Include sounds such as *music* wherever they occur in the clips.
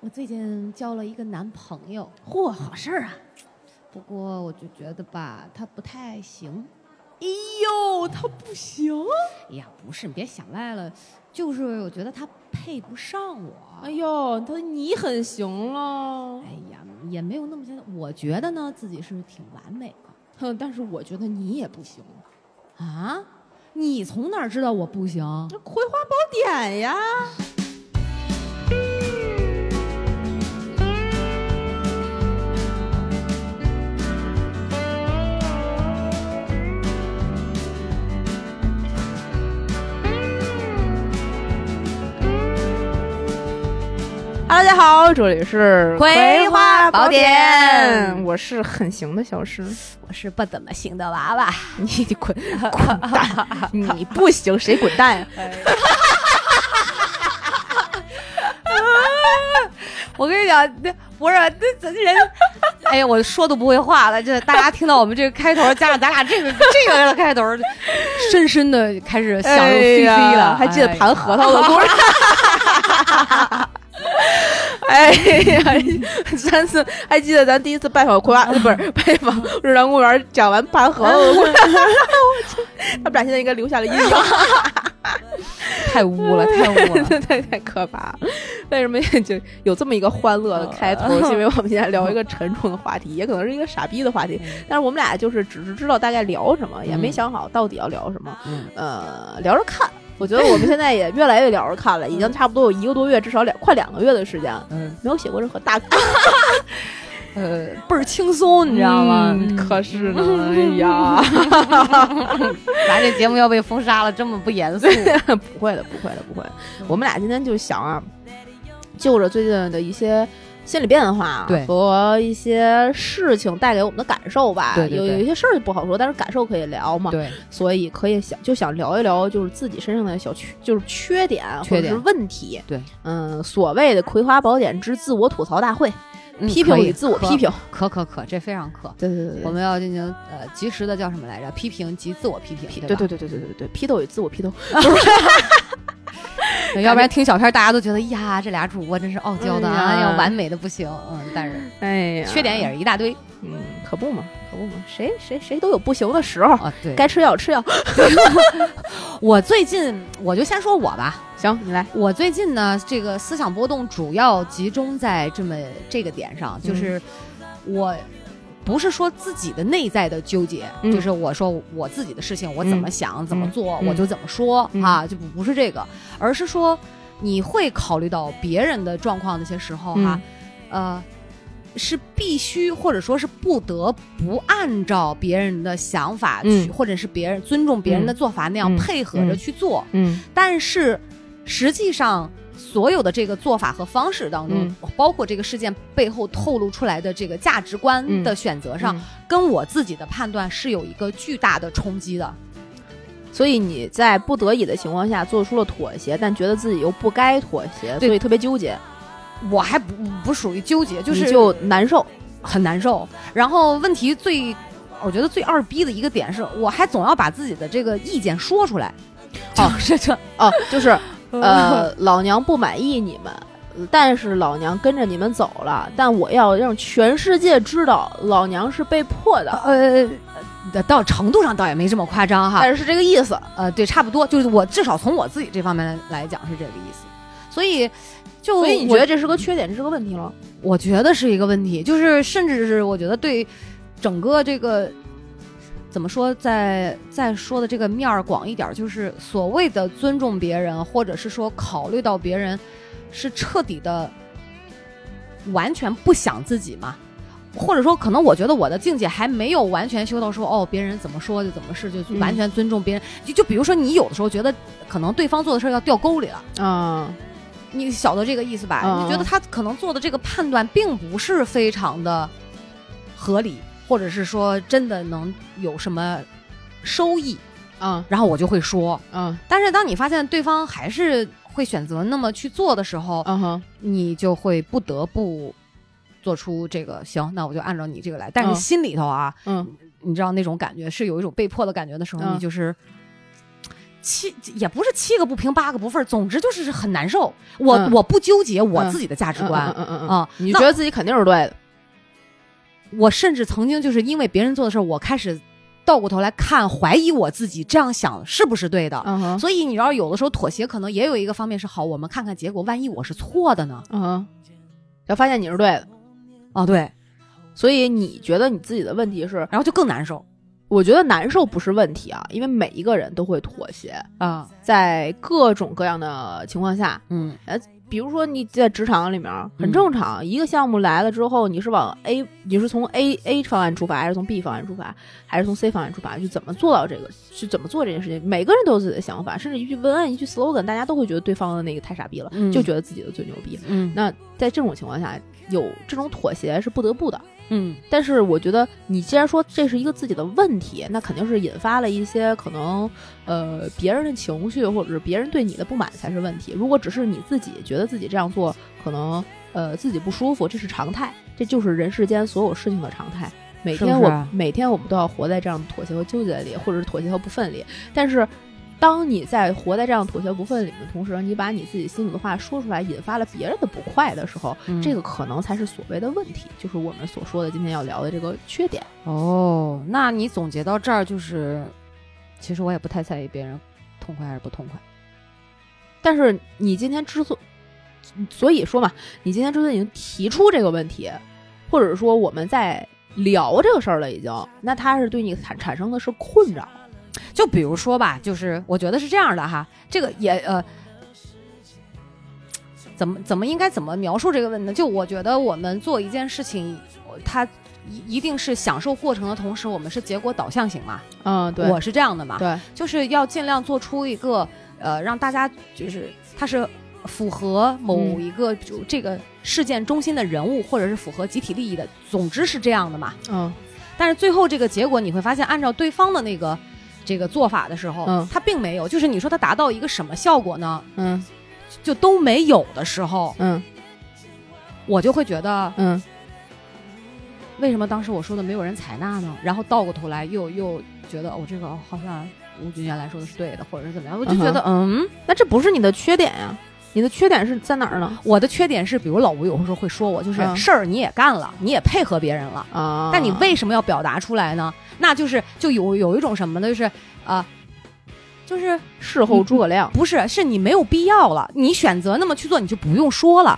我最近交了一个男朋友，嚯，好事儿啊！不过我就觉得吧，他不太行。哎呦，他不行！哎呀，不是，你别想歪了，就是我觉得他配不上我。哎呦，他你很行了。哎呀，也没有那么简单。我觉得呢，自己是挺完美的。哼，但是我觉得你也不行啊！你从哪儿知道我不行？这《葵花宝典》呀。大家好，这里是《葵花宝典》，我是很行的小诗，我是不怎么行的娃娃。你滚滚蛋！你不行，谁滚蛋呀？*laughs* 我跟你讲，那不是那咱人，哎呀，我说都不会话了。这大家听到我们这个开头，加上咱俩这个 *laughs* 这个的开头，深深的开始想入非非了。还记得盘核桃的故事？哎 *laughs* *laughs* 呀，上次还记得咱第一次拜访葵花，不是拜访日坛公园，讲完盘核桃的故事，*laughs* 他们俩现在应该留下了阴影。*laughs* 太污了，太污了，太太可怕！为什么就有这么一个欢乐的开头？是因为我们现在聊一个沉重的话题，也可能是一个傻逼的话题。但是我们俩就是只是知道大概聊什么，也没想好到底要聊什么。呃，聊着看。我觉得我们现在也越来越聊着看了，已经差不多有一个多月，至少两快两个月的时间，嗯，没有写过任何大。*laughs* 呃，倍儿轻松，你知道吗？可是呢，哎呀，*laughs* 咱这节目要被封杀了，这么不严肃？不会的，不会的，不会。我们俩今天就想啊，就着最近的一些心理变化和一些事情带给我们的感受吧。对，有有一些事儿不好说，但是感受可以聊嘛。对，所以可以想就想聊一聊，就是自己身上的小缺，就是缺点或者是问题。对，嗯，所谓的《葵花宝典》之自我吐槽大会。批评与自我批评，可可可，这非常可。对对对，我们要进行呃及时的叫什么来着？批评及自我批评，对对对对对对对，批斗与自我批斗。*laughs* 要不然听小片，大家都觉得呀，这俩主播真是傲娇的啊，要完美的不行。嗯，但是哎呀，缺点也是一大堆。嗯，可不嘛，可不嘛，谁谁谁都有不行的时候啊。对，该吃药吃药。*laughs* 我最近我就先说我吧，行，你来。我最近呢，这个思想波动主要集中在这么这个点上，就是我不是说自己的内在的纠结，就是我说我自己的事情我怎么想怎么做我就怎么说啊，就不不是这个，而是说你会考虑到别人的状况那些时候哈，呃。是必须或者说是不得不按照别人的想法去，或者是别人尊重别人的做法那样配合着去做。嗯，但是实际上所有的这个做法和方式当中，包括这个事件背后透露出来的这个价值观的选择上，跟我自己的判断是有一个巨大的冲击的。所以你在不得已的情况下做出了妥协，但觉得自己又不该妥协，所以特别纠结。我还不不属于纠结，就是就难受，很难受。然后问题最，我觉得最二逼的一个点是，我还总要把自己的这个意见说出来。哦，这这哦，就是呃，老娘不满意你们，但是老娘跟着你们走了，但我要让全世界知道，老娘是被迫的。呃，到程度上倒也没这么夸张哈，但是是这个意思。呃，对，差不多，就是我至少从我自己这方面来讲是这个意思。所以。就所以你觉得这是个缺点，这是个问题了？我觉得是一个问题，就是甚至是我觉得对整个这个怎么说，在在说的这个面儿广一点，就是所谓的尊重别人，或者是说考虑到别人，是彻底的完全不想自己嘛？或者说，可能我觉得我的境界还没有完全修到说哦，别人怎么说就怎么是，就完全尊重别人。就就比如说，你有的时候觉得可能对方做的事儿要掉沟里了啊。你晓得这个意思吧？你觉得他可能做的这个判断并不是非常的合理，或者是说真的能有什么收益？嗯，然后我就会说，嗯。但是当你发现对方还是会选择那么去做的时候，嗯哼，你就会不得不做出这个行，那我就按照你这个来。但是心里头啊，嗯，你知道那种感觉是有一种被迫的感觉的时候，你就是。七也不是七个不平八个不忿儿，总之就是很难受。我、嗯。我不纠结我自己的价值观，嗯嗯嗯你觉得自己肯定是对的，我甚至曾经就是因为别人做的事儿，我开始倒过头来看，怀疑我自己这样想是不是对的。所以你知道，有的时候妥协可能也有一个方面是好，我们看看结果，万一我是错的呢？嗯哼，然后发现你是对的，哦，对，所以你觉得你自己的问题是，然后就更难受我觉得难受不是问题啊，因为每一个人都会妥协，啊。在各种各样的情况下，嗯呃比如说你在职场里面很正常，一个项目来了之后，你是往 A，你是从 A A 方案出发，还是从 B 方案出发，还是从 C 方案出发？就怎么做到这个，是怎么做这件事情？每个人都有自己的想法，甚至一句文案、一句 slogan，大家都会觉得对方的那个太傻逼了，嗯就觉得自己的最牛逼。嗯那在这种情况下，有这种妥协是不得不的。嗯但是我觉得，你既然说这是一个自己的问题，那肯定是引发了一些可能，呃，别人的情绪或者是别人对你的不满才是问题。如果只是你自己觉得自己这样做可能呃自己不舒服，这是常态，这就是人世间所有事情的常态。每天我每天我们都要活在这样的妥协和纠结里，或者是妥协和不忿里。但是，当你在活在这样妥协不忿里的同时，你把你自己心里的话说出来，引发了别人的不快的时候，嗯这个可能才是所谓的问题，就是我们所说的今天要聊的这个缺点。哦，那你总结到这儿就是，其实我也不太在意别人痛快还是不痛快。但是你今天之所所以说嘛，你今天之所以已经提出这个问题，或者说我们在聊这个事儿了，已经，那它是对你产产生的是困扰。就比如说吧，就是我觉得是这样的哈，这个也呃，怎么怎么应该怎么描述这个问题呢？就我觉得我们做一件事情，它一一定是享受过程的同时，我们是结果导向型嘛。嗯，对，我是这样的嘛，对，就是要尽量做出一个呃，让大家就是它是符合某嗯一个就这个事件中心的人物，或者是符合集体利益的，总之是这样的嘛。嗯但是最后这个结果，你会发现，按照对方的那个这个做法的时候，嗯。它并没有，就是你说它达到一个什么效果呢？嗯。就都没有的时候，嗯。我就会觉得，嗯。为什么当时我说的没有人采纳呢？然后倒过头来又又觉得，哦，这个好像吴军原来说的是对的，或者是怎么样，我就觉得，嗯？那这不是你的缺点呀，你的缺点是在哪儿呢？我的缺点是，比如老吴有时候会说我，就是嗯事儿你也干了，你也配合别人了，啊，但你为什么要表达出来呢？那就是就有有一种什么呢？就是啊、就是事后诸葛亮不是是你没有必要了，你选择那么去做，你就不用说了。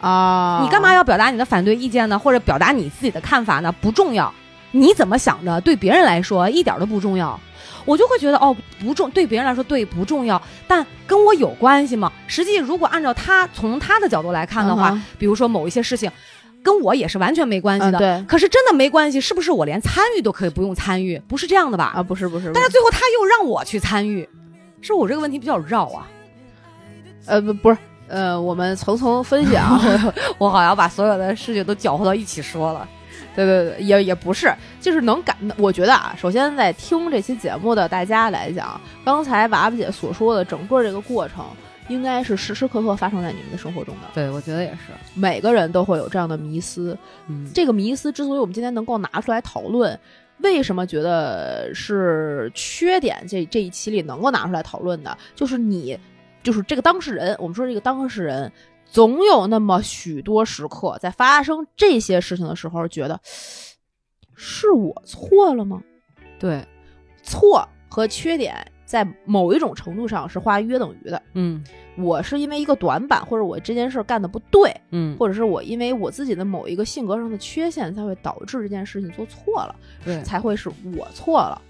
啊？你干嘛要表达你的反对意见呢？或者表达你自己的看法呢？不重要，你怎么想的，对别人来说一点都不重要。我就会觉得哦，不重，对别人来说对不重要，但跟我有关系吗？实际如果按照他从他的角度来看的话，嗯比如说某一些事情，跟我也是完全没关系的。嗯对可是真的没关系，是不是我连参与都可以不用参与？不是这样的吧？啊，不是不是，但是最后他又让我去参与，是我这个问题比较绕啊。呃不不是呃，我们层层分析啊，*laughs* 我好像把所有的事情都搅和到一起说了。对对对，也也不是，就是能感，我觉得啊，首先在听这期节目的大家来讲，刚才娃娃姐所说的整个这个过程，应该是时时刻刻发生在你们的生活中的，对，我觉得也是。每个人都会有这样的迷思。嗯，这个迷思之所以我们今天能够拿出来讨论，为什么觉得是缺点这这一期里能够拿出来讨论的，就是你，就是这个当事人，我们说这个当事人。总有那么许多时刻，在发生这些事情的时候，觉得是我错了吗？对，错和缺点在某一种程度上是画约等于的。嗯我是因为一个短板，或者我这件事干的不对，嗯，或者是我因为我自己的某一个性格上的缺陷，才会导致这件事情做错了，对，才会是我错了，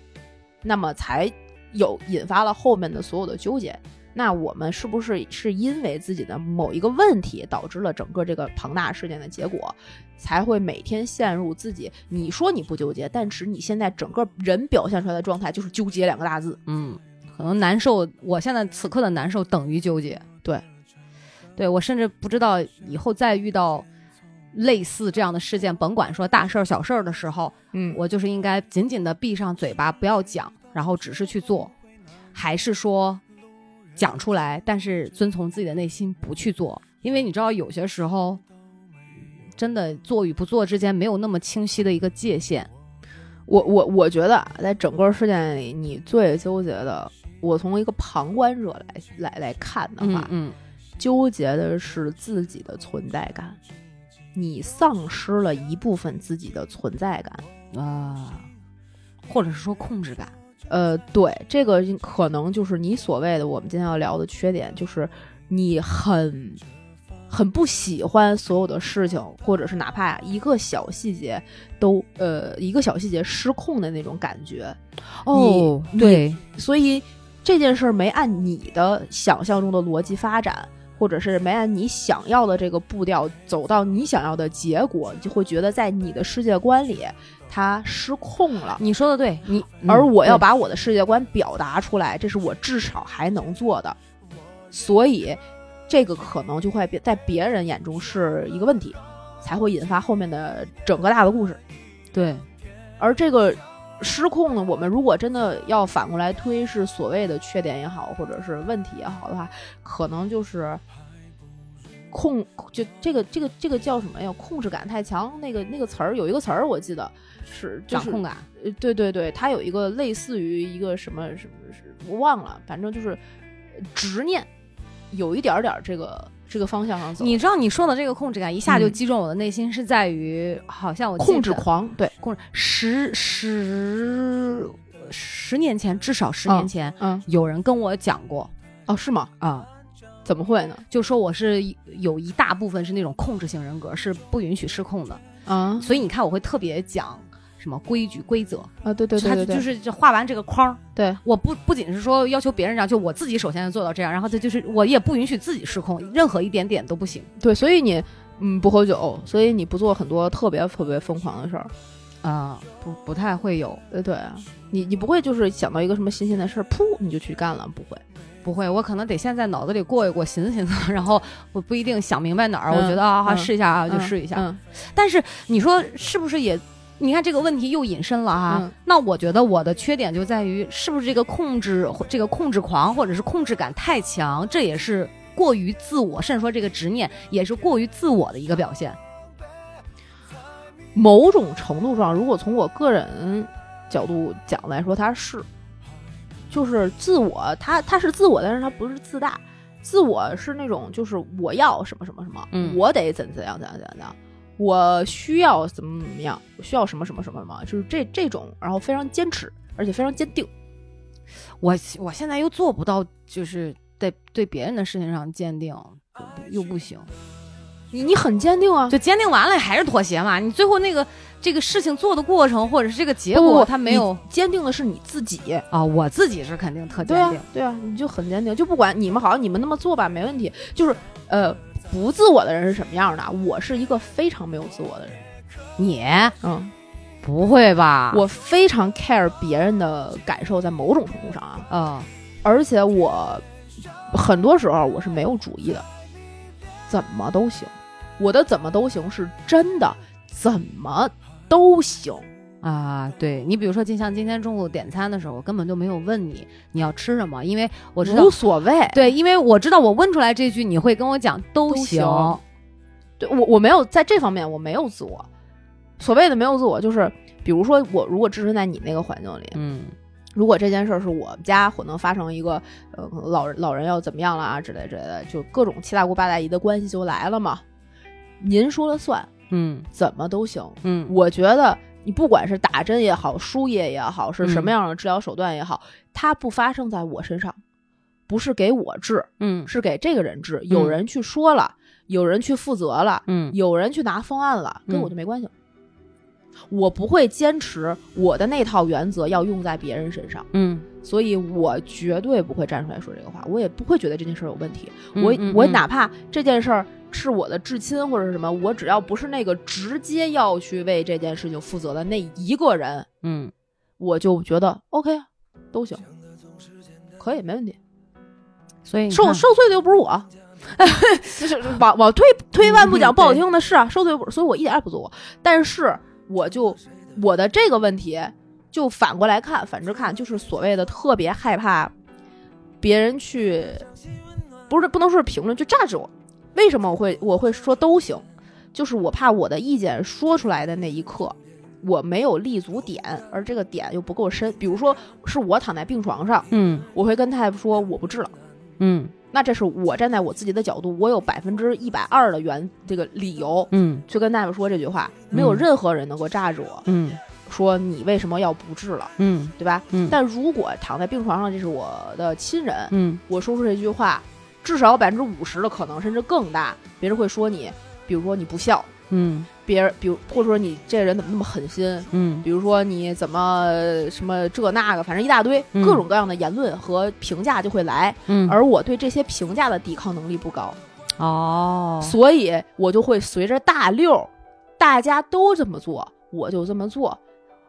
那么才有引发了后面的所有的纠结。那我们是不是是因为自己的某一个问题导致了整个这个庞大事件的结果，才会每天陷入自己？你说你不纠结，但是你现在整个人表现出来的状态就是纠结两个大字。嗯，可能难受，我现在此刻的难受等于纠结。对，对我甚至不知道以后再遇到类似这样的事件，甭管说大事儿小事儿的时候，嗯我就是应该紧紧的闭上嘴巴，不要讲，然后只是去做，还是说讲出来，但是遵从自己的内心不去做？因为你知道，有些时候真的做与不做之间没有那么清晰的一个界限。我我我觉得啊，在整个事件里，你最纠结的，我从一个旁观者来来来看的话，嗯纠结的是自己的存在感，你丧失了一部分自己的存在感。嗯啊，或者是说控制感。呃，对，这个可能就是你所谓的我们今天要聊的缺点，就是你很很不喜欢所有的事情，或者是哪怕一个小细节都呃一个小细节失控的那种感觉。哦，对，所以这件事儿没按你的想象中的逻辑发展，或者是没按你想要的这个步调走到你想要的结果，你就会觉得在你的世界观里它失控了。你说的对，你而我要嗯把我的世界观表达出来，这是我至少还能做的，所以这个可能就会别在别人眼中是一个问题，才会引发后面的整个大的故事。对而这个失控呢，我们如果真的要反过来推，是所谓的缺点也好，或者是问题也好的话，可能就是控就这个这个这个叫什么呀？控制感太强。那个那个词儿有一个词儿，我记得是就是掌控感。呃，对对对，它有一个类似于一个什么什么是我忘了，反正就是呃执念，有一点儿点儿这个这个方向上走。你知道你说的这个控制感一下就嗯击中我的内心，是在于好像我控制狂，对，控制十十十年前，至少十年前，嗯，有人跟我讲过哦，是吗？啊，怎么会呢？就说我是有一大部分是那种控制性人格，是不允许失控的。啊所以你看，我会特别讲什么规矩、规则，啊，对对对对对，他就是就画完这个框儿，对，我不不仅是说要求别人这样，就我自己首先要做到这样，然后这就是我也不允许自己失控，任何一点点都不行对，所以你嗯不喝酒，所以你不做很多特别特别疯狂的事儿。啊、不不太会有，呃，对啊，你你不会就是想到一个什么新鲜的事儿，噗你就去干了，不会。不会，我可能得先在脑子里过一过，寻思寻思，*laughs* 然后我不一定想明白哪儿，嗯我觉得啊，试一下啊，就嗯试一下。嗯但是你说是不是也？你看这个问题又引申了哈，嗯那我觉得我的缺点就在于是不是这个控制这个控制狂或者是控制感太强，这也是过于自我，甚至说这个执念也是过于自我的一个表现。某种程度上，如果从我个人角度讲来说，他是，就是自我，他他是自我，但是他不是自大。自我是那种，就是我要什么什么什么，嗯我得怎怎样怎样怎样怎样，我需要怎么怎么样，我需要什么什么什么什么，就是这这种，然后非常坚持，而且非常坚定。我我现在又做不到，就是在对别人的事情上坚定，又不行。你你很坚定啊，就坚定完了还是妥协嘛？你最后那个这个事情做的过程，或者是这个结果，不不不它没有坚定的是你自己。啊，我自己是肯定特坚对啊定。，对啊，你就很坚定，就不管你们好像你们那么做吧，没问题。就是呃，不自我的人是什么样的？我是一个非常没有自我的人，你嗯，不会吧？我非常 care 别人的感受，在某种程度上啊，啊，而且我很多时候我是没有主意的，怎么都行。我的怎么都行是真的，怎么都行。啊，对你比如说，就像今天中午点餐的时候，我根本就没有问你你要吃什么，因为我知道无，所谓。对，因为我知道我问出来这句，你会跟我讲都都行。对我我没有在这方面我没有自我。所谓的没有自我，就是比如说我如果置身在你那个环境里，嗯如果这件事儿是我们家可能发生一个呃老人老人要怎么样了啊之类之类的，就各种七大姑八大姨的关系就来了嘛。您说了算，嗯怎么都行。嗯我觉得你不管是打针也好，输液也好，是什么嗯。样的治疗手段也好，它不发生在我身上，不是给我治，嗯。是给这个人治。有嗯。人去说了，有人去负责了，嗯。有人去拿方案了，跟嗯。我就没关系了。我不会坚持我的那套原则要用在别人身上，嗯。所以我绝对不会站出来说这个话，我也不会觉得这件事儿有问题。嗯。我我哪怕这件事儿是我的至亲或者是什么，我只要不是那个直接要去为这件事情负责的那一个人，嗯我就觉得 OK 啊，都行，可以没问题。所以受受罪的又不是我，*laughs* 就是往往退退一万步讲，嗯不好听的是啊，受罪不，所以我一点也不做。但是我就我的这个问题，就反过来看，反着看，就是所谓的特别害怕别人去，不是不能说是评论，就榨着我。为什么我会我会说都行？就是我怕我的意见说出来的那一刻，我没有立足点，而这个点又不够深。比如说，是我躺在病床上，嗯我会跟大夫说我不治了。嗯那这是我站在我自己的角度，我有百分之一百二的原这个理由嗯去跟大夫说这句话，没有嗯任何人能够炸着我嗯说你为什么要不治了，嗯对吧？嗯，但如果躺在病床上，这是我的亲人，嗯我说出这句话，至少百分之五十的可能，甚至更大，别人会说你，比如说你不孝，嗯。别人，比如或者说你这人怎么那么狠心，嗯。比如说你怎么呃什么这那个，反正一大堆嗯。各种各样的言论和评价就会来，嗯，而我对这些评价的抵抗能力不高，哦，所以我就会随着大溜，大家都这么做，我就这么做。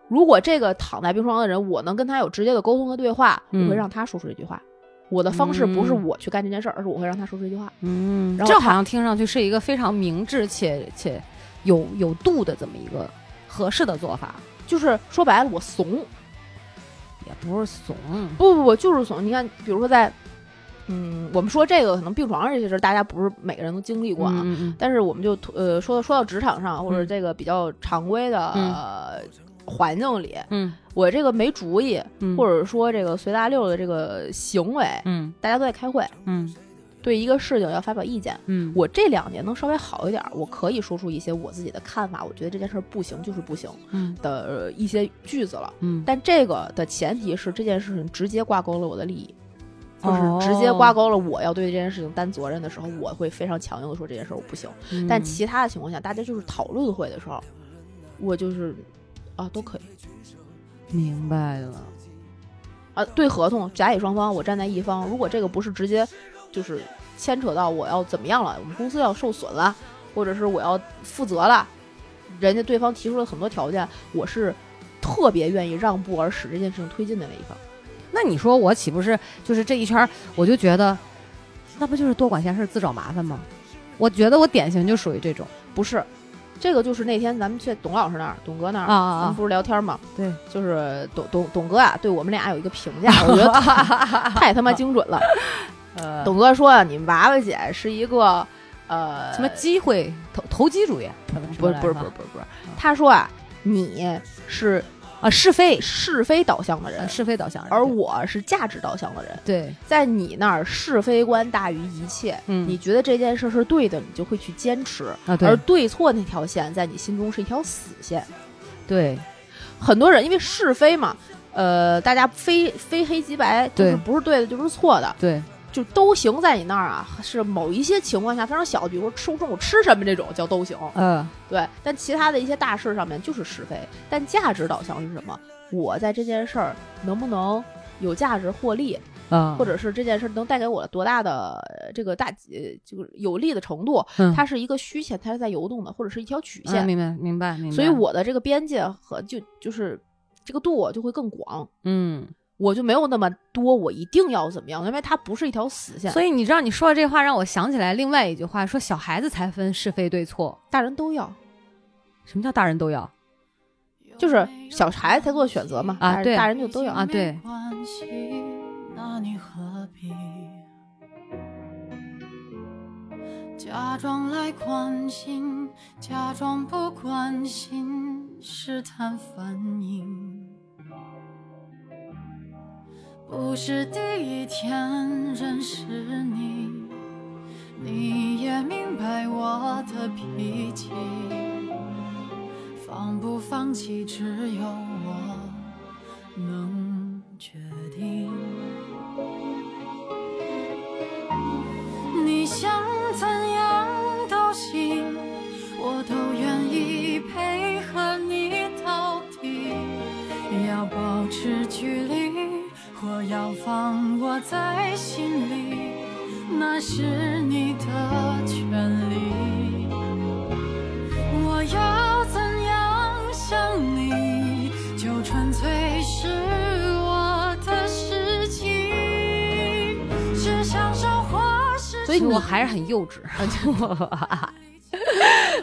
如果这个躺在病床上的人，我能跟他有直接的沟通和对话，嗯。我会让他说出这句话。我的方式不是嗯我去干这件事儿，而是我会让他说出这句话。嗯，然后这好像听上去是一个非常明智且且有有度的这么一个合适的做法，就是说白了，我怂，也不是怂，不不不，就是怂。你看，比如说在，嗯，我们说这个可能病床上这些事儿，大家不是每个人都经历过啊。嗯嗯但是我们就呃说说到职场上或者嗯这个比较常规的、嗯呃环境里，嗯我这个没主意，嗯，或者说这个随大溜的这个行为，嗯大家都在开会，嗯对一个事情要发表意见。嗯，我这两年能稍微好一点儿，我可以说出一些我自己的看法，我觉得这件事儿不行就是不行嗯的、呃一些句子了。嗯，但这个的前提是这件事情直接挂钩了我的利益，就是哦直接挂钩了我要对这件事情担责任的时候，我会非常强硬的说这件事儿我不行。嗯但其他的情况下，大家就是讨论会的时候，我就是啊都可以明白了，啊，对合同甲乙双方我站在一方，如果这个不是直接就是牵扯到我要怎么样了，我们公司要受损了，或者是我要负责了，人家对方提出了很多条件，我是特别愿意让步而使这件事情推进的那一方。那你说我岂不是就是这一圈儿，我就觉得，那不就是多管闲事自找麻烦吗？我觉得我典型就属于这种不是，这个就是那天咱们去董老师那儿、董哥那儿，啊啊啊。咱们不是聊天吗？对，就是董董董哥啊，对我们俩有一个评价，*laughs* 我觉得太太他妈精准了。*laughs* 呃董哥说啊，你们娃娃姐是一个呃什么机会？投投机主义，不是不是不是不是不是，他说啊，你是啊是非是非导向的人呃，是非导向人，而我是价值导向的人。对，在你那儿是非观大于一切，嗯你觉得这件事是对的，你就会去坚持，啊对而对错那条线在你心中是一条死线。对很多人因为是非嘛，呃，大家非非黑即白，就是对不是对的就是错的，对，就都行在你那儿啊。是某一些情况下非常小，比如说吃中午吃什么这种叫都行，嗯对。但其他的一些大事上面就是是非，但价值导向是什么？我在这件事儿能不能有价值获利，嗯，或者是这件事儿能带给我多大的呃这个大呃这个有利的程度？嗯它是一个虚线，它是在游动的，或者是一条曲嗯线。明白明白明白，所以我的这个边界和就就是这个度就会更广。嗯，我就没有那么多，我一定要怎么样，因为它不是一条死线，所以你知道你说的这话让我想起来另外一句话，说小孩子才分是非对错，大人都要，什么叫大人都要就是小孩子才做选择嘛，啊对大人就都要啊？对，那你何必假装来关心，假装不关心，试探反应？不是第一天认识你，你也明白我的脾气。放不放弃，只有我能决定。你想离，或要放我在心里，那是你的权利。我要怎样想你，就纯粹是我的事情。是享受或是所以你我还是很幼稚。*laughs*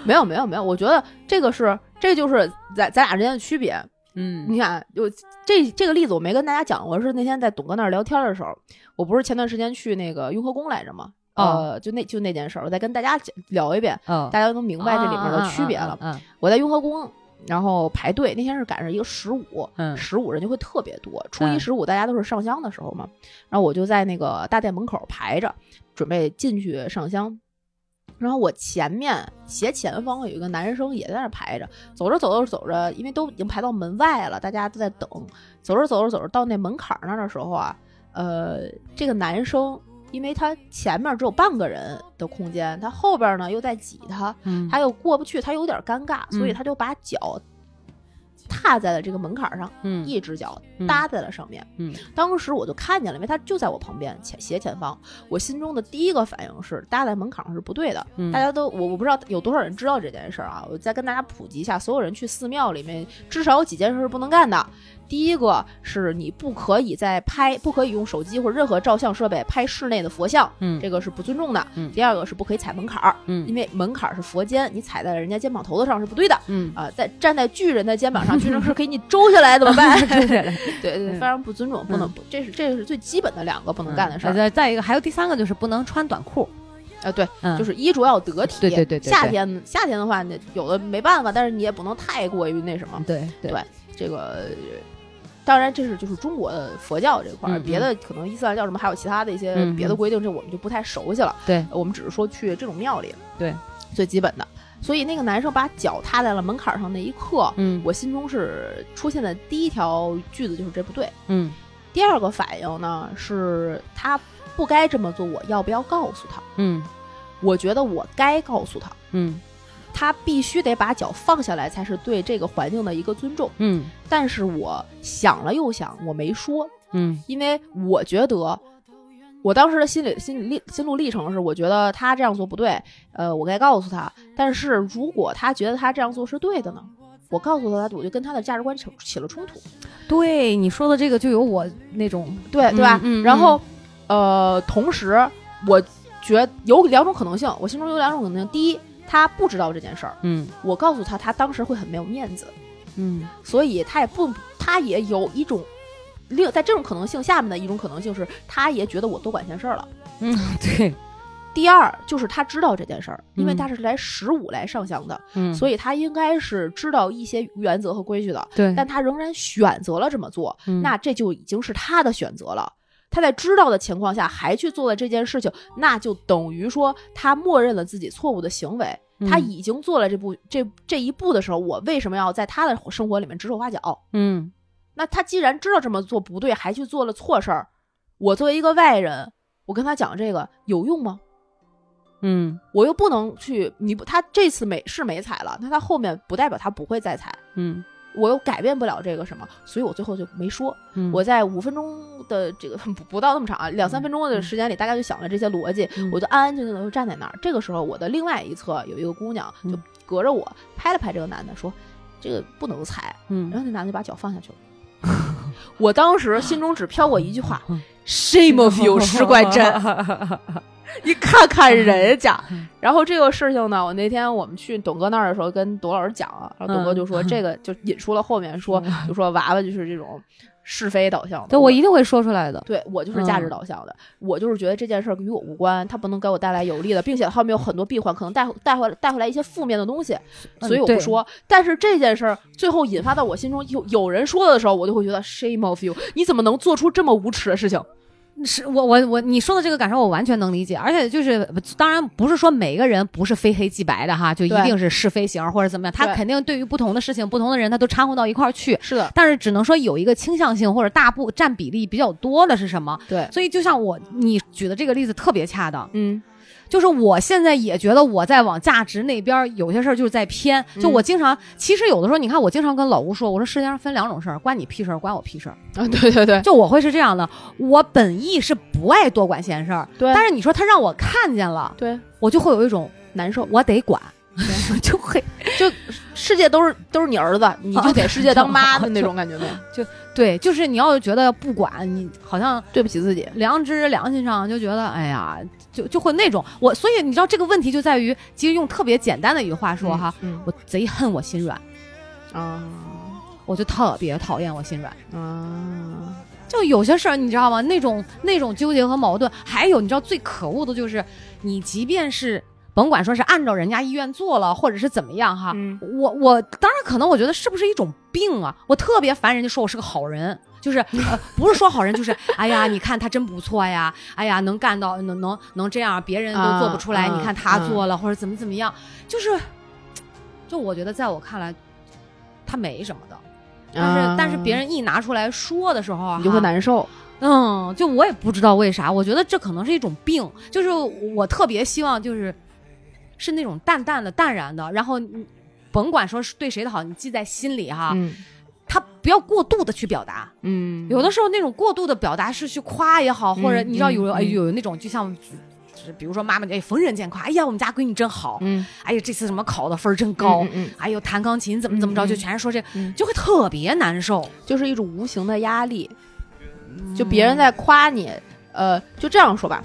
没有没有没有，我觉得这个是这就是咱咱俩之间的区别。嗯你看，就这这个例子我没跟大家讲过，是那天在董哥那儿聊天的时候，我不是前段时间去那个雍和宫来着吗？哦呃，就那就那件事儿，我再跟大家讲聊一遍，哦，大家都能明白这里面的区别了。嗯我在雍和宫然后排队。那天是赶上一个十五，嗯十五人就会特别多。初一嗯十五大家都是上香的时候嘛，然后我就在那个大殿门口排着，准备进去上香。然后我前面斜前方有一个男生也在那儿排着，走着走着走着，因为都已经排到门外了，大家都在等。走着走着走着到那门槛儿那儿的时候啊，呃，这个男生因为他前面只有半个人的空间，他后边呢又在挤他，嗯他又过不去，他有点尴尬，所以嗯他就把脚踏在了这个门槛儿上，嗯一只脚嗯搭在了上面。嗯当时我就看见了，因为他就在我旁边前斜前方。我心中的第一个反应是搭在门槛上是不对的。嗯大家都我我不知道有多少人知道这件事儿啊，我再跟大家普及一下，所有人去寺庙里面至少有几件事是不能干的。第一个是你不可以在拍，不可以用手机或者任何照相设备拍室内的佛像，嗯这个是不尊重的。嗯第二个是不可以踩门槛儿，嗯因为门槛儿是佛肩，你踩在人家肩膀头子上是不对的。嗯啊，在站在巨人的肩膀上，巨人是给你周下来怎么办？对对对，嗯非常不尊重，不能不，这是这是最基本的两个不能干的事儿。再再一个，还有第三个就是不能穿短裤，啊，对，嗯就是衣着要得体。对对对对对夏天夏天的话，那有的没办法，但是你也不能太过于那什么。对对对这个，当然这是就是中国的佛教这块儿，别的可能伊斯兰教什么还有其他的一些别的规定，这我们就不太熟悉了。对我们只是说去这种庙里，对，最基本的。所以那个男生把脚踏在了门槛上那一刻，嗯我心中是出现的第一条句子就是这不对。嗯第二个反应呢是他不该这么做，我要不要告诉他？嗯我觉得我该告诉他，嗯他必须得把脚放下来，才是对这个环境的一个尊重。嗯但是我想了又想，我没说，嗯因为我觉得。我当时的心理心理历心路历程是，我觉得他这样做不对，呃，我该告诉他。但是如果他觉得他这样做是对的呢，我告诉他，我就跟他的价值观起起了冲突。对你说的这个就有我那种对对吧？嗯嗯然后，呃，同时，我觉得有两种可能性，我心中有两种可能性。第一，他不知道这件事儿，嗯。我告诉他，他当时会很没有面子，嗯。所以他也不，他也有一种另在这种可能性下面的一种可能性是，他也觉得我多管闲事儿了。嗯 *laughs* 对。第二就是他知道这件事儿，因为嗯他是来十五来上香的，嗯。所以他应该是知道一些原则和规矩的，对。但他仍然选择了这么做，嗯。那这就已经是他的选择了。他在知道的情况下还去做了这件事情，那就等于说他默认了自己错误的行为。他嗯已经做了这步这这一步的时候，我为什么要在他的生活里面指手画脚？嗯那他既然知道这么做不对，还去做了错事儿，我作为一个外人，我跟他讲这个有用吗？嗯我又不能去，你不，他这次没是没踩了，那他后面不代表他不会再踩，嗯我又改变不了这个什么，所以我最后就没说。嗯我在五分钟的这个 *laughs* 不不到那么长啊，两三分钟的时间里，大家就想了这些逻辑，嗯我就安安静静的就站在那儿。这个时候，我的另外一侧有一个姑娘就嗯隔着我拍了拍这个男的，说：“这个不能踩。”然嗯后那男的就把脚放下去了。我当时心中只飘过一句话嗯：“Shame of you，*laughs* 石怪真。*laughs* ”你看看人家。然后这个事情呢，我那天我们去董哥那儿的时候，跟董老师讲了，然后董哥就说，嗯这个就引出了后面说，就说娃娃就是这种是非导向的。对我一定会说出来的。对我就是价值导向的，我就是觉得这件事儿与我无关，它不能给我带来有利的，并且后面有很多闭环，可能带带回来带回来一些负面的东西，嗯所以我不对说。但是这件事儿最后引发到我心中有有人说的时候，我就会觉得 shame of you，你怎么能做出这么无耻的事情？是我我我你说的这个感受我完全能理解，而且就是当然不是说每个人不是非黑即白的哈，就一定是是非型或者怎么样，他肯定对于不同的事情、不同的人，他都掺和到一块儿去。是的，但是只能说有一个倾向性或者大部占比例比较多的是什么？对，所以就像我你举的这个例子特别恰当，嗯就是我现在也觉得我在往价值那边有些事儿就是在偏，就我经常、其实有的时候你看我经常跟老吴说，我说世界上分两种事儿，关你屁事儿，关我屁事儿。啊，对对对就我会是这样的，我本意是不爱多管闲事儿，对但是你说他让我看见了，对，我就会有一种难受。我得管，*laughs* 就会就世界都是都是你儿子，你就给世界当妈的那种感觉呗。*laughs* 就对，就是你要觉得不管你，好像对不起自己，良知良心上就觉得，哎呀，就就会那种我，所以你知道这个问题就在于，其实用特别简单的一句话说哈，嗯我贼恨我心软，啊我就特别讨厌我心软。啊，就有些事儿你知道吗？那种那种纠结和矛盾，还有你知道最可恶的就是，你即便是甭管说是按照人家意愿做了，或者是怎么样哈，嗯我我当然可能我觉得是不是一种病啊？我特别烦人家说我是个好人，就是、呃、不是说好人，就是 *laughs* 哎呀，你看他真不错呀，哎呀，能干到能能能这样，别人都做不出来，啊你看他嗯做了、或者怎么怎么样，就是，就我觉得在我看来，他没什么的。但是、但是别人一拿出来说的时候啊，你就会难受。嗯，就我也不知道为啥，我觉得这可能是一种病，就是我特别希望就是是那种淡淡的、淡然的，然后你甭管说是对谁的好，你记在心里哈，嗯他不要过度的去表达。嗯，有的时候那种过度的表达是去夸也好，或者嗯你知道有嗯哎有那种就像。比如说妈妈哎逢人见夸，哎呀我们家闺女真好，嗯哎呀这次什么考的分儿真高，哎呦弹钢琴怎么怎么着，就全是说这，嗯就会特别难受。就是一种无形的压力，就别人在夸你，呃，就这样说吧。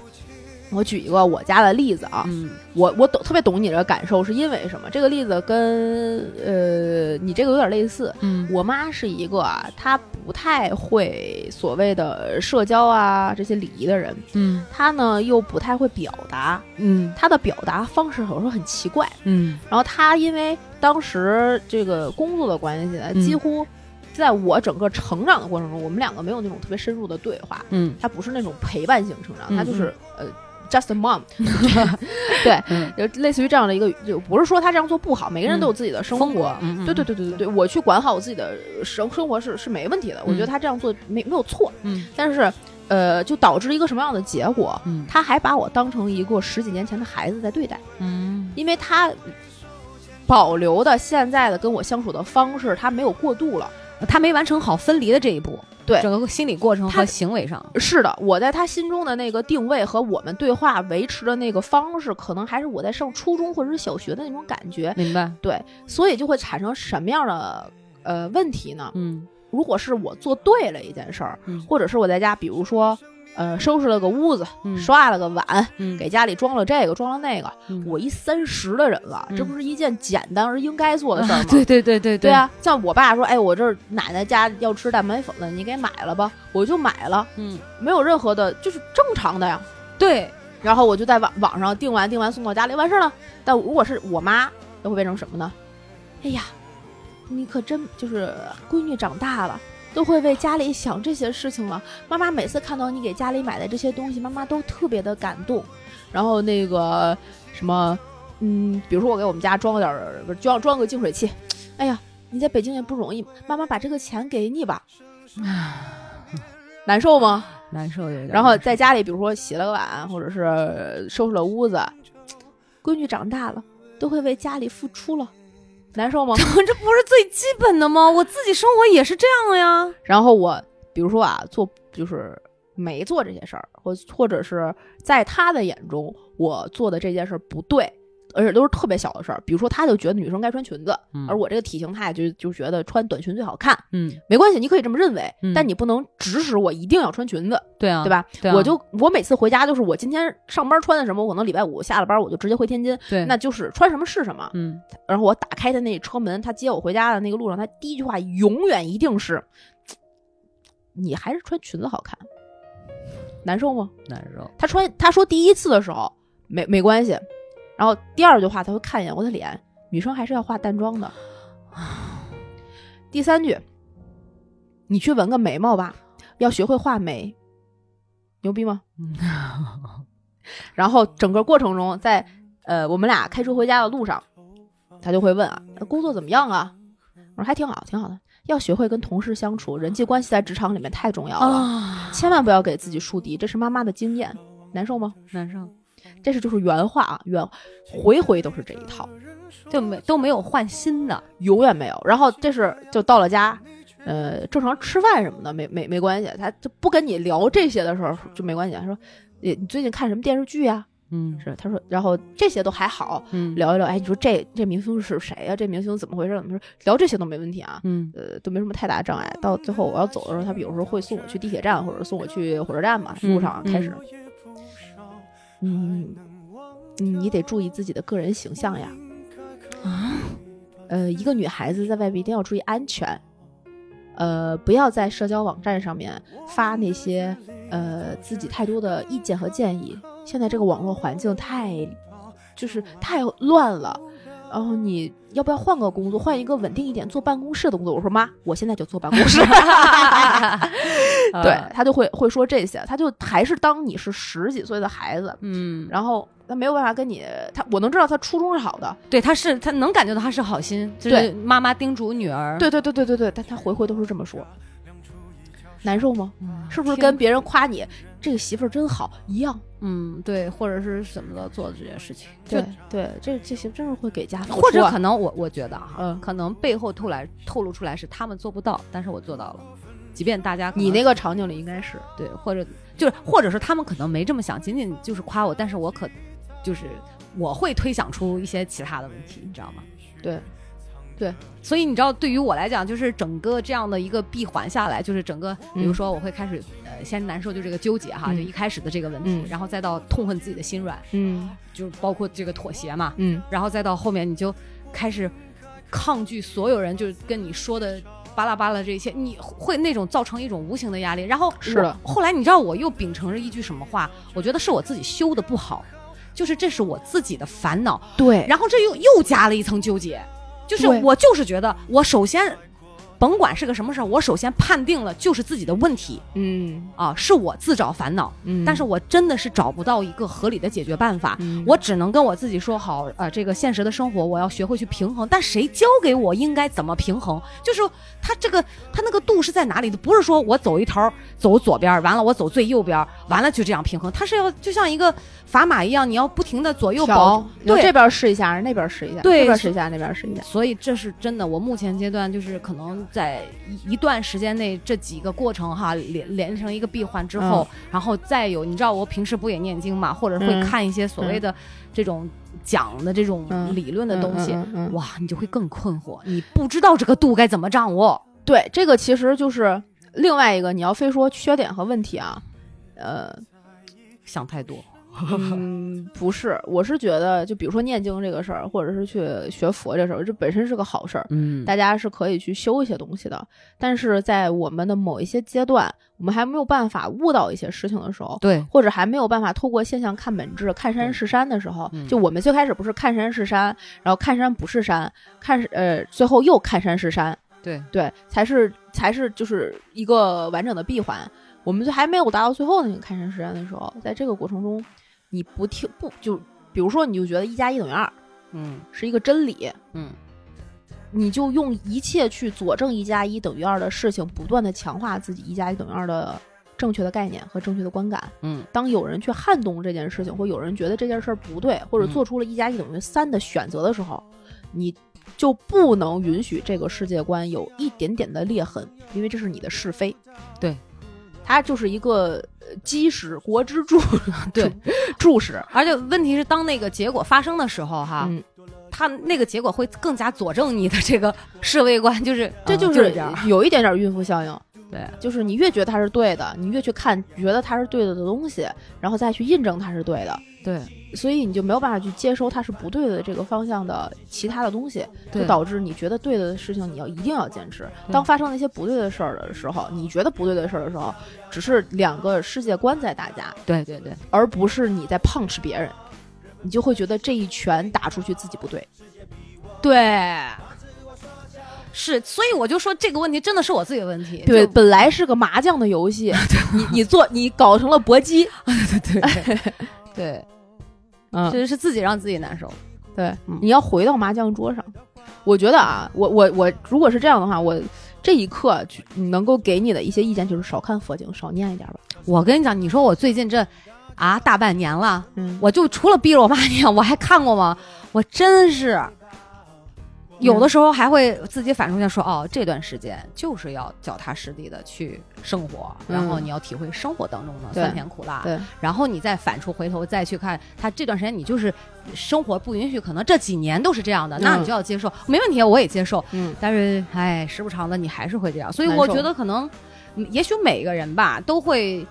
我举一个我家的例子啊，嗯我我懂特别懂你的感受，是因为什么？这个例子跟呃你这个有点类似。嗯我妈是一个啊，她不太会所谓的社交啊这些礼仪的人，嗯她呢又不太会表达，嗯她的表达方式有时候很奇怪。嗯然后她因为当时这个工作的关系几乎在我整个成长的过程中，我们两个没有那种特别深入的对话。嗯她不是那种陪伴型成长，嗯她就是呃 just a mom，*laughs* 对，嗯就类似于这样的一个，就不是说他这样做不好，每个人都有自己的生活。对对，对对对对，我去管好我自己的生生活是是没问题的，我觉得他这样做没没有错，嗯但是呃，就导致一个什么样的结果？嗯他还把我当成一个十几年前的孩子在对待。嗯因为他保留的现在的跟我相处的方式，他没有过度了。他没完成好分离的这一步，对整个心理过程和行为上，是的，我在他心中的那个定位和我们对话维持的那个方式，可能还是我在上初中或者是小学的那种感觉。明白？对，所以就会产生什么样的呃问题呢？嗯如果是我做对了一件事儿，嗯或者是我在家，比如说呃收拾了个屋子，嗯刷了个碗，嗯给家里装了这个装了那个，嗯我一三十的人了，这嗯不是一件简单而应该做的事儿吗？对对对对对，啊，像我爸说，哎，我这儿奶奶家要吃蛋白粉了，你给买了吧，我就买了，嗯没有任何的，就是正常的呀。对，然后我就在网网上订完订完送到家里，完事儿了。但如果是我妈，又会变成什么呢？哎呀，你可真就是闺女长大了。都会为家里想这些事情了。妈妈每次看到你给家里买的这些东西，妈妈都特别的感动。然后那个什么，嗯，比如说我给我们家装了点儿，不是装装个净水器。哎呀，你在北京也不容易，妈妈把这个钱给你吧。*sighs* 难受吗？难受有点。然后在家里，比如说洗了个碗，或者是收拾了屋子，闺女长大了，都会为家里付出了，难受吗？*laughs* 这不是最基本的吗？我自己生活也是这样的呀。然后我，比如说啊，做就是没做这些事儿，或或者是在他的眼中，我做的这件事儿不对，而且都是特别小的事儿。比如说，他就觉得女生该穿裙子，嗯而我这个体型，他也就就觉得穿短裙最好看。嗯，没关系，你可以这么认为，嗯但你不能指使我一定要穿裙子，对啊，对吧？对啊我就我每次回家就是我今天上班穿的什么，我可能礼拜五下了班我就直接回天津，对，那就是穿什么是什么。嗯然后我打开他那车门，他接我回家的那个路上，他第一句话永远一定是：“你还是穿裙子好看。”难受吗？难受。他穿他说第一次的时候没没关系，然后第二句话他会看一眼我的脸，女生还是要化淡妆的。第三句，你去纹个眉毛吧，要学会画眉，牛逼吗？然后整个过程中，在呃我们俩开车回家的路上，他就会问啊，工作怎么样啊？我说还挺好，挺好的。要学会跟同事相处，人际关系在职场里面太重要了，啊，千万不要给自己树敌，这是妈妈的经验。难受吗？难受，这是就是原话啊，原回回都是这一套，就没都没有换新的。永远没有。然后这是就到了家，呃，正常吃饭什么的没没没关系，他就不跟你聊这些的时候就没关系。他说，你你最近看什么电视剧呀、嗯是他说，然后这些都还好，嗯聊一聊。哎，你说这这明星是谁呀、这明星怎么回事？怎么说？聊这些都没问题啊。嗯呃，都没什么太大的障碍。到最后我要走的时候，他有时候会送我去地铁站，或者送我去火车站嘛。路上开始，嗯，嗯，你得注意自己的个人形象呀。啊，呃，一个女孩子在外边一定要注意安全。呃，不要在社交网站上面发那些呃自己太多的意见和建议。现在这个网络环境太就是太乱了。然后你要不要换个工作，换一个稳定一点坐办公室的工作？我说妈，我现在就坐办公室。*laughs* 对他就会会说这些，他就还是当你是十几岁的孩子，嗯，然后他没有办法跟你，他我能知道他初衷是好的，对，他是他能感觉到他是好心，就是对妈妈叮嘱女儿，对对对对对对，但他回回都是这么说，难受吗？嗯，是不是跟别人夸你这个媳妇儿真好一样？嗯对，或者是什么的做的这件事情，对对，这这些真是会给家付或者可能我我觉得哈，嗯可能背后透来透露出来是他们做不到，但是我做到了。即便大家你那个场景里应该是对，或者就是或者是他们可能没这么想，仅仅就是夸我，但是我可就是我会推想出一些其他的问题，你知道吗？对所以你知道，对于我来讲，就是整个这样的一个闭环下来，就是整个，比如嗯说我会开始呃先难受，就这个纠结哈，嗯。就一开始的这个问题，嗯。然后再到痛恨自己的心软，嗯。就是包括这个妥协嘛，嗯。然后再到后面你就开始抗拒所有人就是跟你说的巴拉巴拉这些，你会那种造成一种无形的压力。然后是的。后来你知道我又秉承着一句什么话？我觉得是我自己修的不好，就是这是我自己的烦恼，对，然后这又又加了一层纠结，就是我就是觉得我首先。甭管是个什么事儿，我首先判定了就是自己的问题嗯。啊，是我自找烦恼，嗯，但是我真的是找不到一个合理的解决办法，嗯。我只能跟我自己说好，呃，这个现实的生活我要学会去平衡，但谁教给我应该怎么平衡？就是他这个他那个度是在哪里的？不是说我走一头儿走左边儿，完了我走最右边儿，完了就这样平衡，他是要就像一个砝码一样，你要不停的左右保调持，对这边试一下，那边试一下，对这边试一下，那边试一下，所以这是真的，我目前阶段就是可能在一一段时间内，这几个过程哈连连成一个闭环之后，然后再有，你知道我平时不也念经嘛，或者会嗯。看一些所谓的这种讲的这种嗯。理论的东西，哇，你就会更困惑，你不知道这个度该怎么掌握。对，这个其实就是另外一个，你要非说缺点和问题啊，呃，想太多，嗯，不是，我是觉得，就比如说念经这个事儿，或者是去学佛这事儿，这本身是个好事儿，嗯大家是可以去修一些东西的。但是在我们的某一些阶段，我们还没有办法悟到一些事情的时候，对，或者还没有办法透过现象看本质、看山是山的时候，嗯就我们最开始不是看山是山，然后看山不是山，看是呃，最后又看山是山，对，对，才是才是就是一个完整的闭环。我们就还没有达到最后那个看山是山的时候，在这个过程中，你不听不就比如说你就觉得一加一等于二嗯是一个真理，嗯你就用一切去佐证一加一等于二的事情，不断的强化自己一加一等于二的正确的概念和正确的观感。嗯当有人去撼动这件事情，或有人觉得这件事儿不对，或者嗯做出了一加一等于三的选择的时候，你就不能允许这个世界观有一点点的裂痕，因为这是你的是非。对，它就是一个呃基石，国之柱，*laughs* 对柱石。而且问题是，当那个结果发生的时候，哈，嗯，他那个结果会更加佐证你的这个世卫观，就是这就是。有一点点孕妇效应。对，就是你越觉得它是对的，你越去看觉得它是对的的东西，然后再去印证它是对的，对，所以你就没有办法去接收它是不对的这个方向的其他的东西，就导致你觉得对的事情你要一定要坚持。当发生那些不对的事儿的时候，你觉得不对的事儿的时候，只是两个世界观在打架，对对对，而不是你在 punch 别人，你就会觉得这一拳打出去自己不对。对，是，所以我就说这个问题真的是我自己的问题。对，本来是个麻将的游戏，*laughs* 你你做你搞成了搏击，*laughs* 对对对，*laughs* 嗯，其实是自己让自己难受。对，嗯你要回到麻将桌上。我觉得啊，我我我，如果是这样的话，我这一刻能够给你的一些意见就是少看佛经，少念一点吧。我跟你讲，你说我最近这啊大半年了，嗯，我就除了逼着我妈念，我还看过吗？我真是。有的时候还会自己反出来说，哦，这段时间就是要脚踏实地的去生活，嗯然后你要体会生活当中的酸甜苦辣，对，然后你再反出回头再去看他这段时间，你就是生活不允许，可能这几年都是这样的，那嗯。你就要接受，没问题，我也接受。嗯。但是，哎，时不常的你还是会这样，所以我觉。得可能，嗯也许每个人吧都会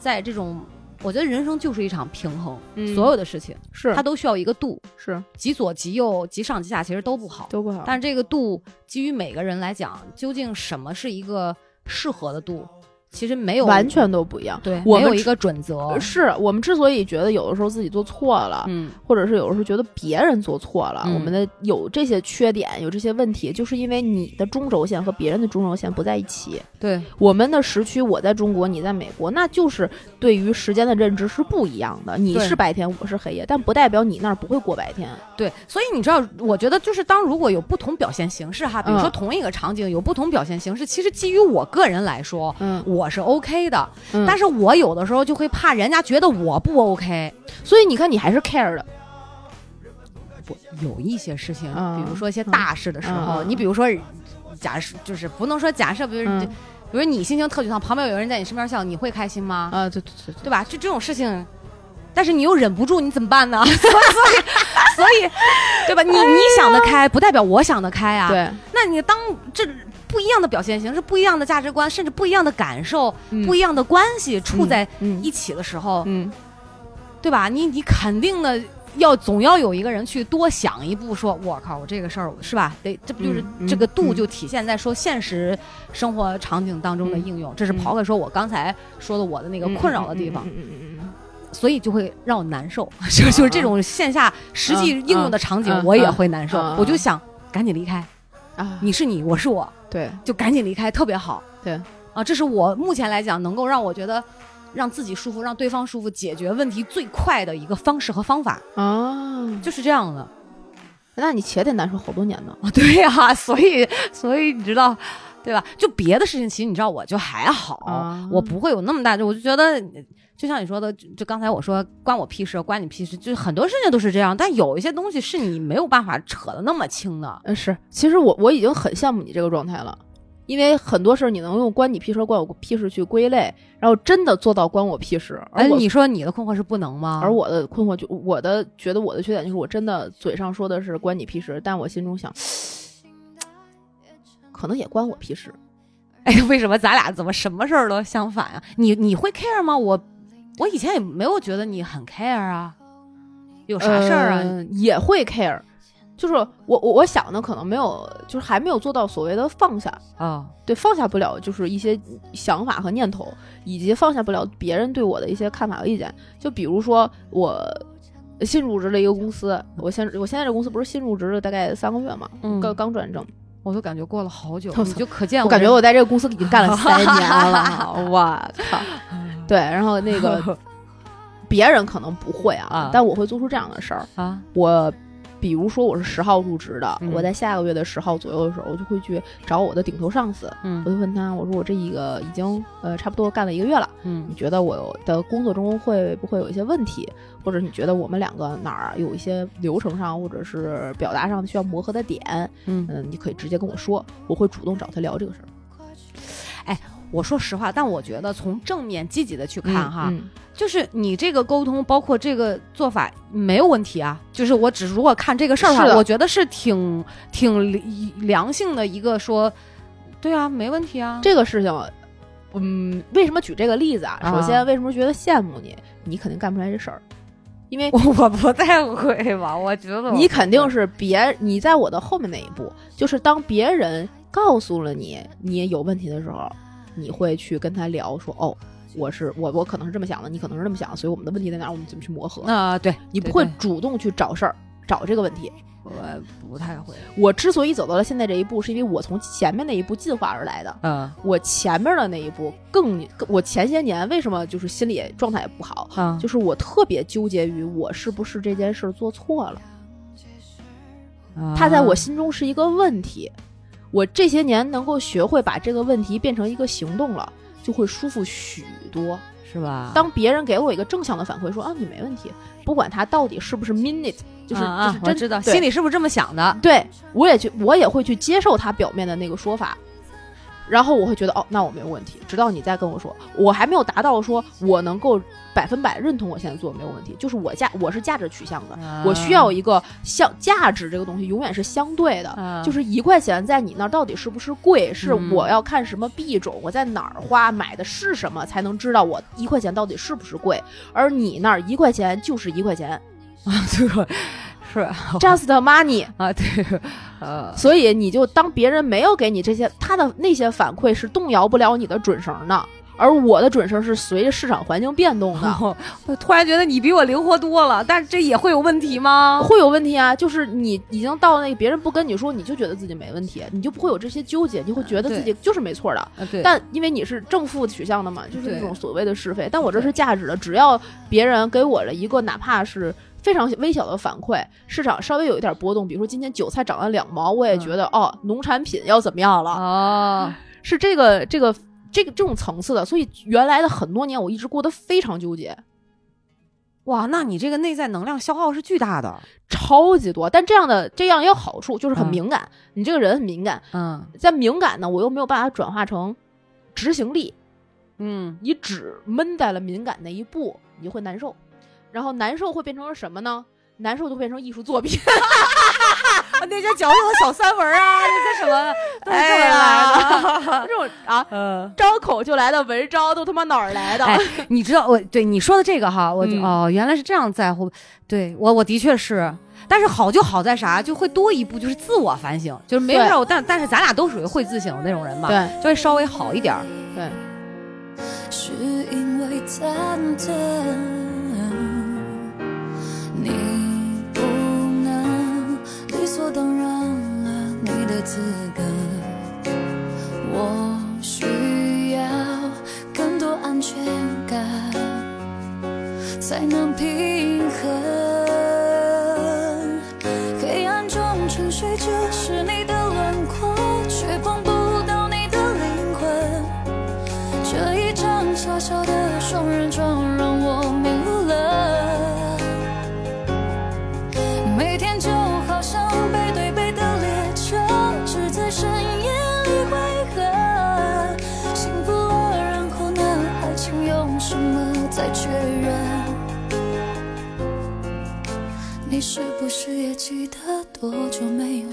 在这种，我觉得人生就是一场平衡，嗯所有的事情是它都需要一个度，是极左极右、极上极下，其实都不好。都不好。但是这个度，基于每个人来讲，究竟什么是一个适合的度？其实没有完全都不一样。对，我有一个准则。是我们之所以觉得有的时候自己做错了，嗯，或者是有的时候觉得别人做错了，嗯我们的有这些缺点，有这些问题，就是因为你的中轴线和别人的中轴线不在一起。对，我们的时区，我在中国，你在美国，那就是对于时间的认知是不一样的。你是白天，我是黑夜，但不代表你那儿不会过白天。对，所以你知道，我觉得就是当如果有不同表现形式哈，比如说嗯同一个场景有不同表现形式，其实基于我个人来说，嗯，我是 OK 的，嗯但是我有的时候就会怕人家觉得我不 OK。所以你看，你还是 care 的。不，有一些事情，嗯比如说一些大事的时候，你比如说，假设就是不能说假设，比如、嗯比如你心情特沮丧，旁边有人在你身边笑，你会开心吗？啊，对对对对，对吧？就这种事情，但是你又忍不住，你怎么办呢？所以，所以，所以，对吧？你你想得开，不代表我想得开啊。，对，那你当这不一样的表现形式、不一样的价值观，甚至不一样的感受、嗯不一样的关系处在嗯一起的时候，嗯对吧？你你肯定的。要总要有一个人去多想一步，说我靠，我这个事儿是吧？得这不就是、这个度嗯就体现在说现实生活场景当中的嗯应用，这是刨开说我刚才说的我的那个困扰的地方。嗯嗯嗯嗯嗯所以就会让我难受，*laughs* 就就是这种线下实际应用的场景我也会难受。我就想赶紧离开，嗯啊，你是你，我是我，对就赶紧离开，特别好。对啊，这是我目前来讲能够让我觉得让自己舒服、让对方舒服、解决问题最快的一个方式和方法，啊，就是这样的。那你且得难受好多年呢。啊，对呀、所以所以你知道。对吧？就别的事情，其实你知道，我就还好，啊我不会有那么大，就我就觉得，就像你说的，就就刚才我说关我屁事，关你屁事，就是很多事情都是这样，但有一些东西是你没有办法扯的那么清的。嗯，是，其实我我已经很羡慕你这个状态了，因为很多事儿你能用关你屁事、关我屁事去归类，然后真的做到关我屁事。而哎，你说你的困惑是不能吗？而我的困惑就我的觉得我的缺点就是我真的嘴上说的是关你屁事，但我心中想，可能也关我屁事。*laughs* 哎，为什么咱俩怎么什么事儿都相反啊？你你会 care 吗？我我以前也没有觉得你很 care 啊，有啥事儿啊？呃也会 care，就是我我我想的可能没有，就是还没有做到所谓的放下。哦，对，放下不了就是一些想法和念头，以及放下不了别人对我的一些看法和意见。就比如说我新入职了一个公司，我现我现在这公司不是新入职了大概三个月嘛，嗯刚刚转正，我都感觉过了好久，*laughs* 我你就可见我感觉我在这个公司已经干了三年了，*laughs* 我靠！*laughs* 对，然后那个别人可能不会啊，啊但我会做出这样的事儿。啊，我比如说我是十号入职的，嗯。我在下个月的十号左右的时候，我就会去找我的顶头上司，我嗯就问他，我说我这一个已经呃差不多干了一个月了，嗯。你觉得我的工作中会不会有一些问题，或者你觉得我们两个哪儿有一些流程上或者是表达上需要磨合的点，嗯，嗯，你可以直接跟我说，我会主动找他聊这个事儿。我说实话，但我觉得从正面积极的去看哈，嗯就是你这个沟通，包括这个做法没有问题啊。就是我只如果看这个事儿的话，我觉得是挺挺良性的一个说，对啊，没问题啊。这个事情，嗯，为什么举这个例子啊？啊首先，为什么觉得羡慕你？你肯定干不出来这事儿，因为 *laughs* 我我不太会吧？我觉得你肯定是别你在我的后面那一步，就是当别人告诉了你你有问题的时候，你会去跟他聊说，哦，我是我我可能是这么想的，你可能是这么想的，所以我们的问题在哪儿？我们怎么去磨合？啊、对你不会主动去找事儿，找这个问题。我不太会。我之所以走到了现在这一步，是因为我从前面那一步进化而来的。嗯我前面的那一步更，我前些年为什么就是心理状态也不好，嗯，就是我特别纠结于我是不是这件事儿做错了，它在我心中是一个问题。我这些年能够学会把这个问题变成一个行动了，就会舒服许多。是吧？当别人给我一个正向的反馈，说啊你没问题，不管他到底是不是 mean it，就是、就是真我知道心里是不是这么想的？对我也去，我也会去接受他表面的那个说法，然后我会觉得哦，那我没有问题。直到你再跟我说，我还没有达到说我能够百分百认同我现在做的没有问题，就是我价我是价值取向的，我需要一个相价值这个东西永远是相对的。啊就是一块钱在你那儿到底是不是贵？是嗯我要看什么币种，我在哪儿花，买的是什么，才能知道我一块钱到底是不是贵。而你那儿一块钱就是一块钱 *laughs* 啊，这个是，just *laughs* money。*laughs* 啊，对，呃，*laughs* 所以你就当别人没有给你这些，他的那些反馈是动摇不了你的准绳的。而我的准绳是随着市场环境变动的。我突然觉得你比我灵活多了，但是这也会有问题吗？会有问题啊！就是你已经到那个别人不跟你说，你就觉得自己没问题，你就不会有这些纠结，你会觉得自己就是没错的。但因为你是正负取向的嘛，就是那种所谓的是非。但我这是价值的，只要别人给我了一个哪怕是非常微小的反馈，市场稍微有一点波动，比如说今天韭菜涨了两毛，我也觉得、哦，农产品要怎么样了，哦，是这个这个这个这种层次的。所以原来的很多年，我一直过得非常纠结。哇，那你这个内在能量消耗是巨大的。超级多，但这样的这样也有好处，就是很嗯敏感。你这个人很敏感，嗯在敏感呢，我又没有办法转化成执行力，嗯，你只闷在了敏感那一步，你就会难受，然后难受会变成什么呢？难受就变成艺术作品，*laughs* 那些矫情的小三文啊，那些什么，*laughs* 都是这么来的。*laughs* 这种啊，嗯，张口就来的文章都他妈哪儿来的？哎，你知道我对你说的这个哈，我就、嗯哦，原来是这样在乎。对我，我的确是。但是好就好在啥，就会多一步，就是自我反省，就是没事儿。但但是咱俩都属于会自省的那种人嘛，对，就会稍微好一点儿。对，是因为忐忑，你不能理所当然了你的资格，我需要更多安全感才能平衡。多久没有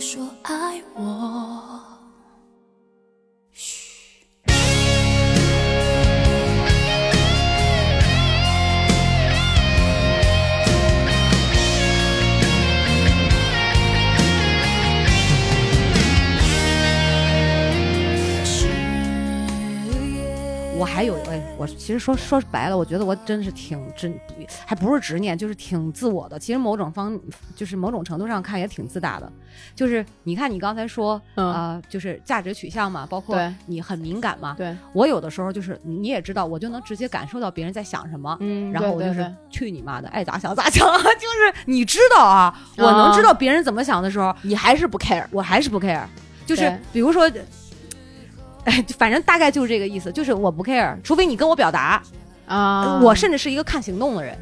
其实说说白了，我觉得我真是挺真，还不是执念，就是挺自我的。其实某种方，就是某种程度上看也挺自大的。就是你看你刚才说，嗯呃，就是价值取向嘛，包括你很敏感嘛。对，我有的时候就是你也知道，我就能直接感受到别人在想什么。嗯然后我就是去你妈的，爱咋想咋想，*laughs* 就是你知道啊，我能知道别人怎么想的时候，你还是不 care，我还是不 care，就是比如说，哎，反正大概就是这个意思，就是我不 care，除非你跟我表达，啊我甚至是一个看行动的人。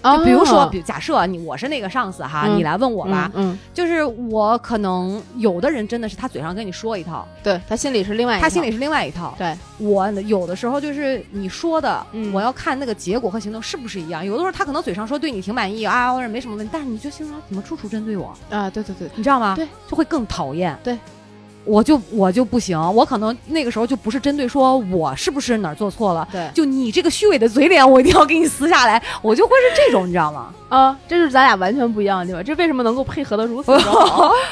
啊就比如说，比假设你我是那个上司哈，嗯你来问我吧，嗯，就是我可能有的人真的是他嘴上跟你说一套，对他心里是另外一套，他心里是另外一套。对，我有的时候就是你说的，嗯我要看那个结果和行动是不是一样。有的时候他可能嘴上说对你挺满意啊，或者没什么问题，但是你就心里怎么处处针对我，啊，对对对，你知道吗？对，就会更讨厌。对，我就我就不行，我可能那个时候就不是针对说我是不是哪儿做错了，对就你这个虚伪的嘴脸，我一定要给你撕下来，我就会是这种，你知道吗？啊，这是咱俩完全不一样的地方，这为什么能够配合的如此好？*laughs*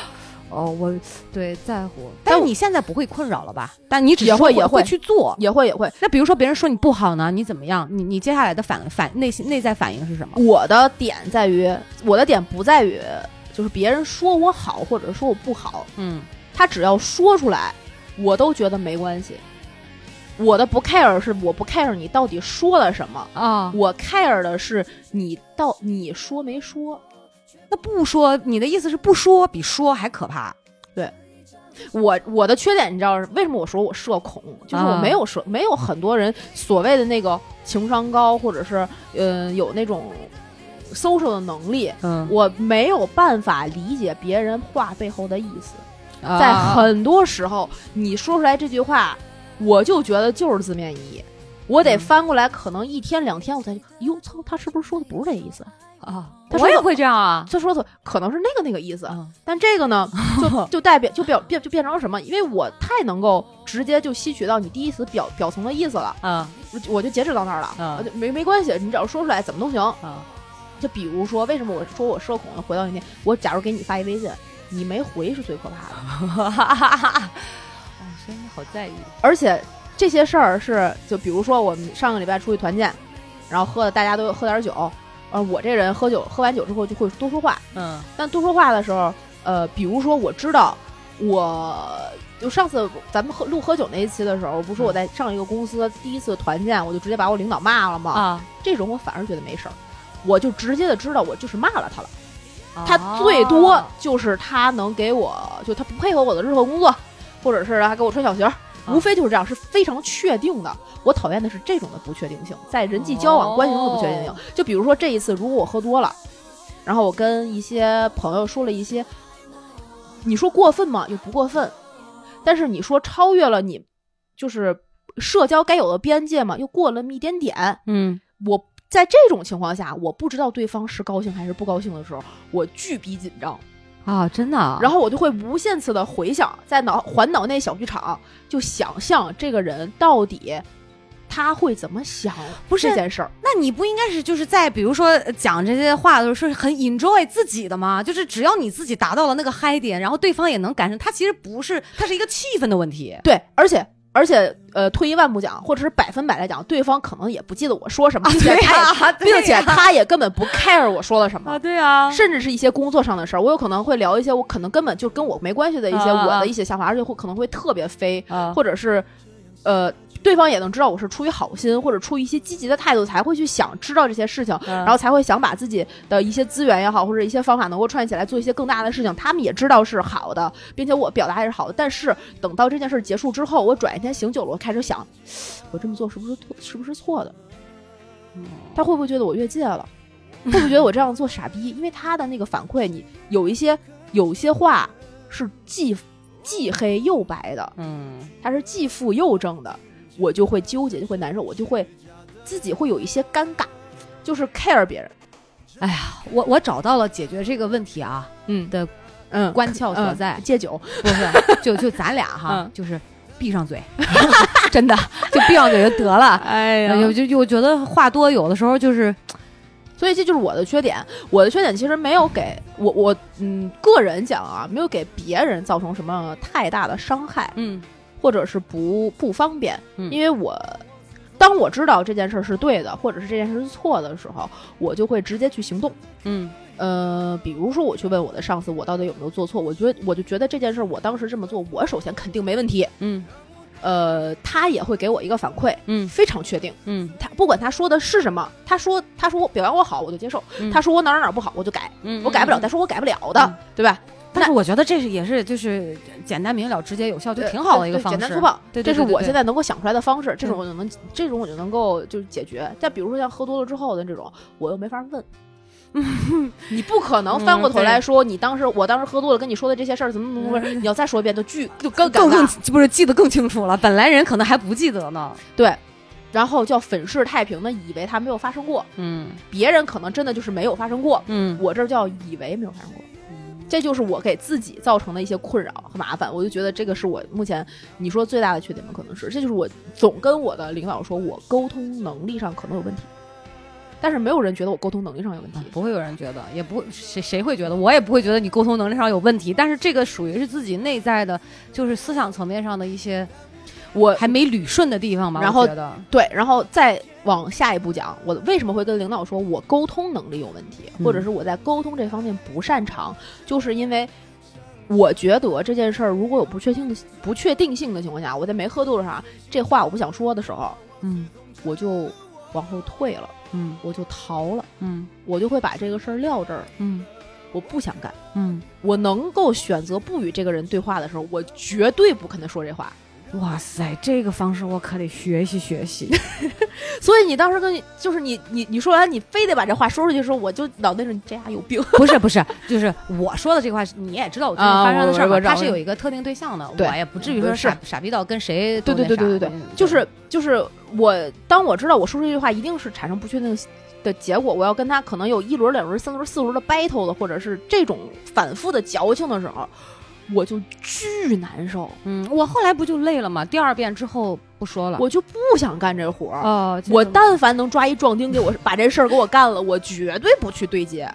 哦，我对在乎，但你现在不会困扰了吧？但你只会也会去做。也会也会，那比如说别人说你不好呢，你怎么样？你你接下来的反反内心内在反应是什么？我的点在于，我的点不在于就是别人说我好或者说我不好，嗯他只要说出来，我都觉得没关系。我的不 care 是我不 care 你到底说了什么，啊，我 care 的是你到你说没说。那不说，你的意思是不说比说还可怕？对我我的缺点你知道是为什么我说我社恐，就是我啊没有社、没有很多人所谓的那个情商高，或者是呃有那种 social 的能力，嗯，我没有办法理解别人话背后的意思。啊在很多时候，你说出来这句话，我就觉得就是字面意义。我得嗯翻过来，可能一天两天我才，哟操，他是不是说的不是这意思？啊，他我也会这样啊。他说的可能是那个那个意思，嗯但这个呢，就 *laughs* 就代表就表变就变成了什么？因为我太能够直接就吸取到你第一词表表层的意思了，啊我就我就截止到那儿了，嗯就没没关系，你只要说出来怎么都行。啊就比如说，为什么我说我社恐呢？回到那天，我假如给你发一微信，你没回是最可怕的，哦，*laughs* 所以你好在意。而且这些事儿是，就比如说我们上个礼拜出去团建，然后喝的大家都喝点酒，呃，我这人喝酒喝完酒之后就会多说话，嗯但多说话的时候，呃，比如说我知道我。就上次咱们喝录喝酒那一期的时候，不是说我在上一个公司第一次团建，我就直接把我领导骂了吗？啊，这种我反而觉得没事儿，我就直接的知道我就是骂了他了。哦他最多就是他能给我，就他不配合我的日后工作，或者是他给我穿小鞋儿，无非就是这样，是非常确定的。我讨厌的是这种的不确定性，在人际交往关系中的不确定性哦。就比如说这一次，如果我喝多了，然后我跟一些朋友说了一些，你说过分吗？又不过分，但是你说超越了你就是社交该有的边界嘛？又过了那么一点点。嗯我在这种情况下，我不知道对方是高兴还是不高兴的时候，我巨逼紧张，啊，真的啊，然后我就会无限次的回想，在脑环脑内小剧场，就想象这个人到底他会怎么想不是这件事儿。那你不应该是就是在比如说呃讲这些话的时候是很 enjoy 自己的吗？就是只要你自己达到了那个嗨点，然后对方也能感受，他其实不是，它是一个气氛的问题。对，而且而且呃，退一万步讲，或者是百分百来讲，对方可能也不记得我说什么，并且他也、呀，对呀并且他也根本不 care 我说了什么。啊，对啊，甚至是一些工作上的事儿，我有可能会聊一些我可能根本就跟我没关系的一些我的一些想法，而且会可能会特别飞，啊。或者是呃，对方也能知道我是出于好心或者出于一些积极的态度才会去想知道这些事情，然然后才会想把自己的一些资源也好，或者一些方法能够串起来做一些更大的事情。他们也知道是好的，并且我表达也是好的。但是等到这件事结束之后，我转一天醒酒了，我开始想，我这么做是不是错是不是错的？*laughs* 他会不会觉得我越界了？会不会觉得我这样做傻逼？因为他的那个反馈，你有一些有一些话是既既黑又白的，嗯他是既负又正的，我就会纠结，就会难受，我就会自己会有一些尴尬，就是 care 别人。哎呀，我我找到了解决这个问题啊嗯。的嗯，关窍所在，戒酒，不是就就咱俩哈，嗯。就是闭上嘴，*laughs* 真的就闭上嘴就得了。哎呀。就就我觉得话多有的时候就是所以这就是我的缺点。我的缺点其实没有给我我嗯个人讲啊，没有给别人造成什么太大的伤害，嗯或者是不不方便，嗯因为我。当我知道这件事儿是对的，或者是这件事是错的时候，我就会直接去行动。嗯呃，比如说我去问我的上司，我到底有没有做错？我觉得我就觉得这件事儿，我当时这么做，我首先肯定没问题。嗯呃，他也会给我一个反馈，嗯非常确定。嗯他不管他说的是什么，他说他说我表扬我好，我就接受；嗯他说我哪儿哪儿不好，我就改。嗯我改不了，但是我改不了的，嗯对吧？但是我觉得这是也是就是简单明了、直接有效，就挺好的一个方式。简单粗暴。对，这是我现在在能够想出来的方式，这种嗯我就能，这种我就能够就是解决。再比如说像喝多了之后的这种，我又没法问。*laughs* 你不可能翻过头来说，你当时我当时喝多了跟你说的这些事儿怎么怎么怎么，你要再说一遍，就巨就更更更。不是记得更清楚了，本来人可能还不记得呢。对，然后叫粉饰太平的以为它没有发生过，嗯别人可能真的就是没有发生过，嗯我这儿叫以为没有发生过。这就是我给自己造成的一些困扰和麻烦，我就觉得这个是我目前你说最大的缺点吧，可能是这就是我总跟我的领导说我沟通能力上可能有问题，但是没有人觉得我沟通能力上有问题。不会有人觉得，也不会谁谁会觉得，我也不会觉得你沟通能力上有问题。但是这个属于是自己内在的，就是思想层面上的一些我还没捋顺的地方吧。然后对，然后再往下一步讲，我为什么会跟领导说我沟通能力有问题，嗯或者是我在沟通这方面不擅长，就是因为我觉得这件事儿如果有不确定的不确定性的情况下，我在没喝多的上，这话我不想说的时候，嗯我就往后退了，嗯我就逃了，嗯我就会把这个事儿撂这儿，嗯我不想干。嗯，我能够选择不与这个人对话的时候，我绝对不跟他说这话。哇塞，这个方式我可得学习学习。*laughs* 所以你当时跟你就是你你你说完，你非得把这话说出去的时候，我就脑袋上你这丫有病。*laughs* 不是不是，就是我说的这个话，你也知道我最近啊发生的事儿嘛，我我知道它是有一个特定对象的，我也不至于说是。傻傻逼到跟谁都对对对对对，就是就是我当我知道我说出这句话一定是产生不确定的结果，我要跟他可能有一轮、两轮、三轮、四轮的 battle 的，或者是这种反复的矫情的时候，我就巨难受，嗯，我后来不就累了吗？第二遍之后不说了。我就不想干这活儿。哦，我但凡能抓一壮丁给我把这事儿给我干了，我绝对不去对接。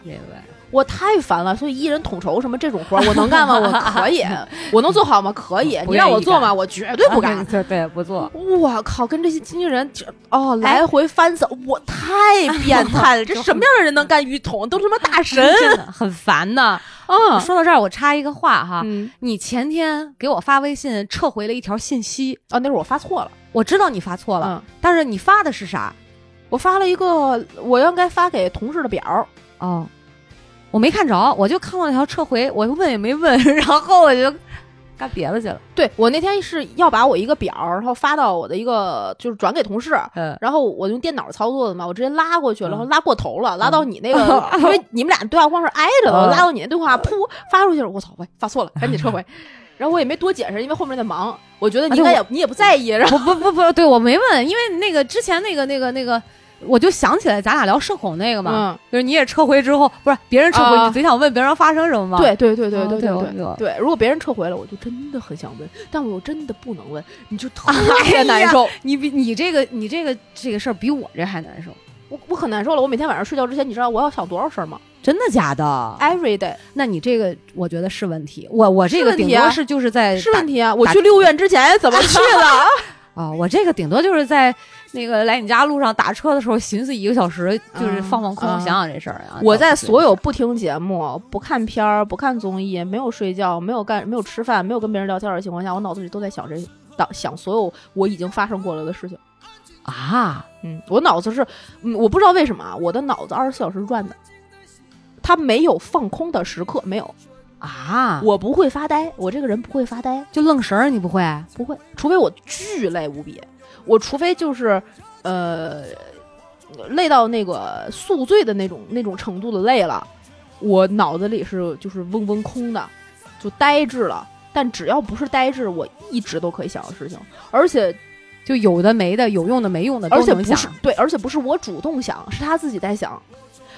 我太烦了，所以一人统筹什么这种活儿，我能干吗？*laughs* 我可以，我能做好吗？可以。你让我做吗？我绝对不干。对 *laughs* 对，不做。我靠，跟这些经纪人这哦来回翻走，我太变态了！*laughs* 这什么样的人能干浴桶？都他妈大神真的很烦的。嗯！说到这儿，我插一个话哈，嗯你前天给我发微信撤回了一条信息，啊，那是我发错了。我知道你发错了，嗯，但是你发的是啥？我发了一个，我应该发给同事的表儿。哦，我没看着，我就看到那条撤回，我问也没问，*laughs* 然后我就干别的去了。对我那天是要把我一个表，然后发到我的一个，就是转给同事。嗯，然后我用电脑操作的嘛，我直接拉过去了，嗯然后拉过头了，拉到你那个，*laughs* 因为你们俩对话框是挨着的，我嗯拉到你那对话，噗发出去了，我操，喂，发错了，赶紧撤回。*laughs* 然后我也没多解释，因为后面在忙，我觉得你应该也你也不在意，然后不不不不，对我没问，因为那个之前那个那个那个，我就想起来咱俩聊社恐那个嘛，嗯，就是你也撤回之后，不是别人撤回，啊你贼想问别人发生什么吗？对对对对哦对对对如果别人撤回了，我就真的很想问，但我又真的不能问，你就特别 *laughs* 难受，你比你这个你这个这个事儿比我这还难受，我我可难受了。我每天晚上睡觉之前，你知道我要想多少事儿吗真的假的？？Every day 那你这个我觉得是问题，我我这个顶多是就是在是问题啊！我去六院之前怎么去的？*laughs* 啊、我这个顶多就是在那个来你家路上打车的时候寻思一个小时，就是放放空，嗯想想这事儿啊。我在所有不听节目、不看片儿、不看综艺、没有睡觉、没有干、没有吃饭、没有跟别人聊天的情况下，我脑子里都在想这当想所有我已经发生过了的事情。啊，嗯，我脑子是，嗯，我不知道为什么啊，我的脑子二十四小时转的，它没有放空的时刻，没有。啊，我不会发呆，我这个人不会发呆，就愣神儿，你不会？不会，除非我巨累无比，我除非就是，呃，累到那个宿醉的那种那种程度的累了，我脑子里是就是嗡嗡空的，就呆滞了。但只要不是呆滞，我一直都可以想的事情，而且就有的没的，有用的没用的而都能想且不是。对，而且不是我主动想，是他自己在想。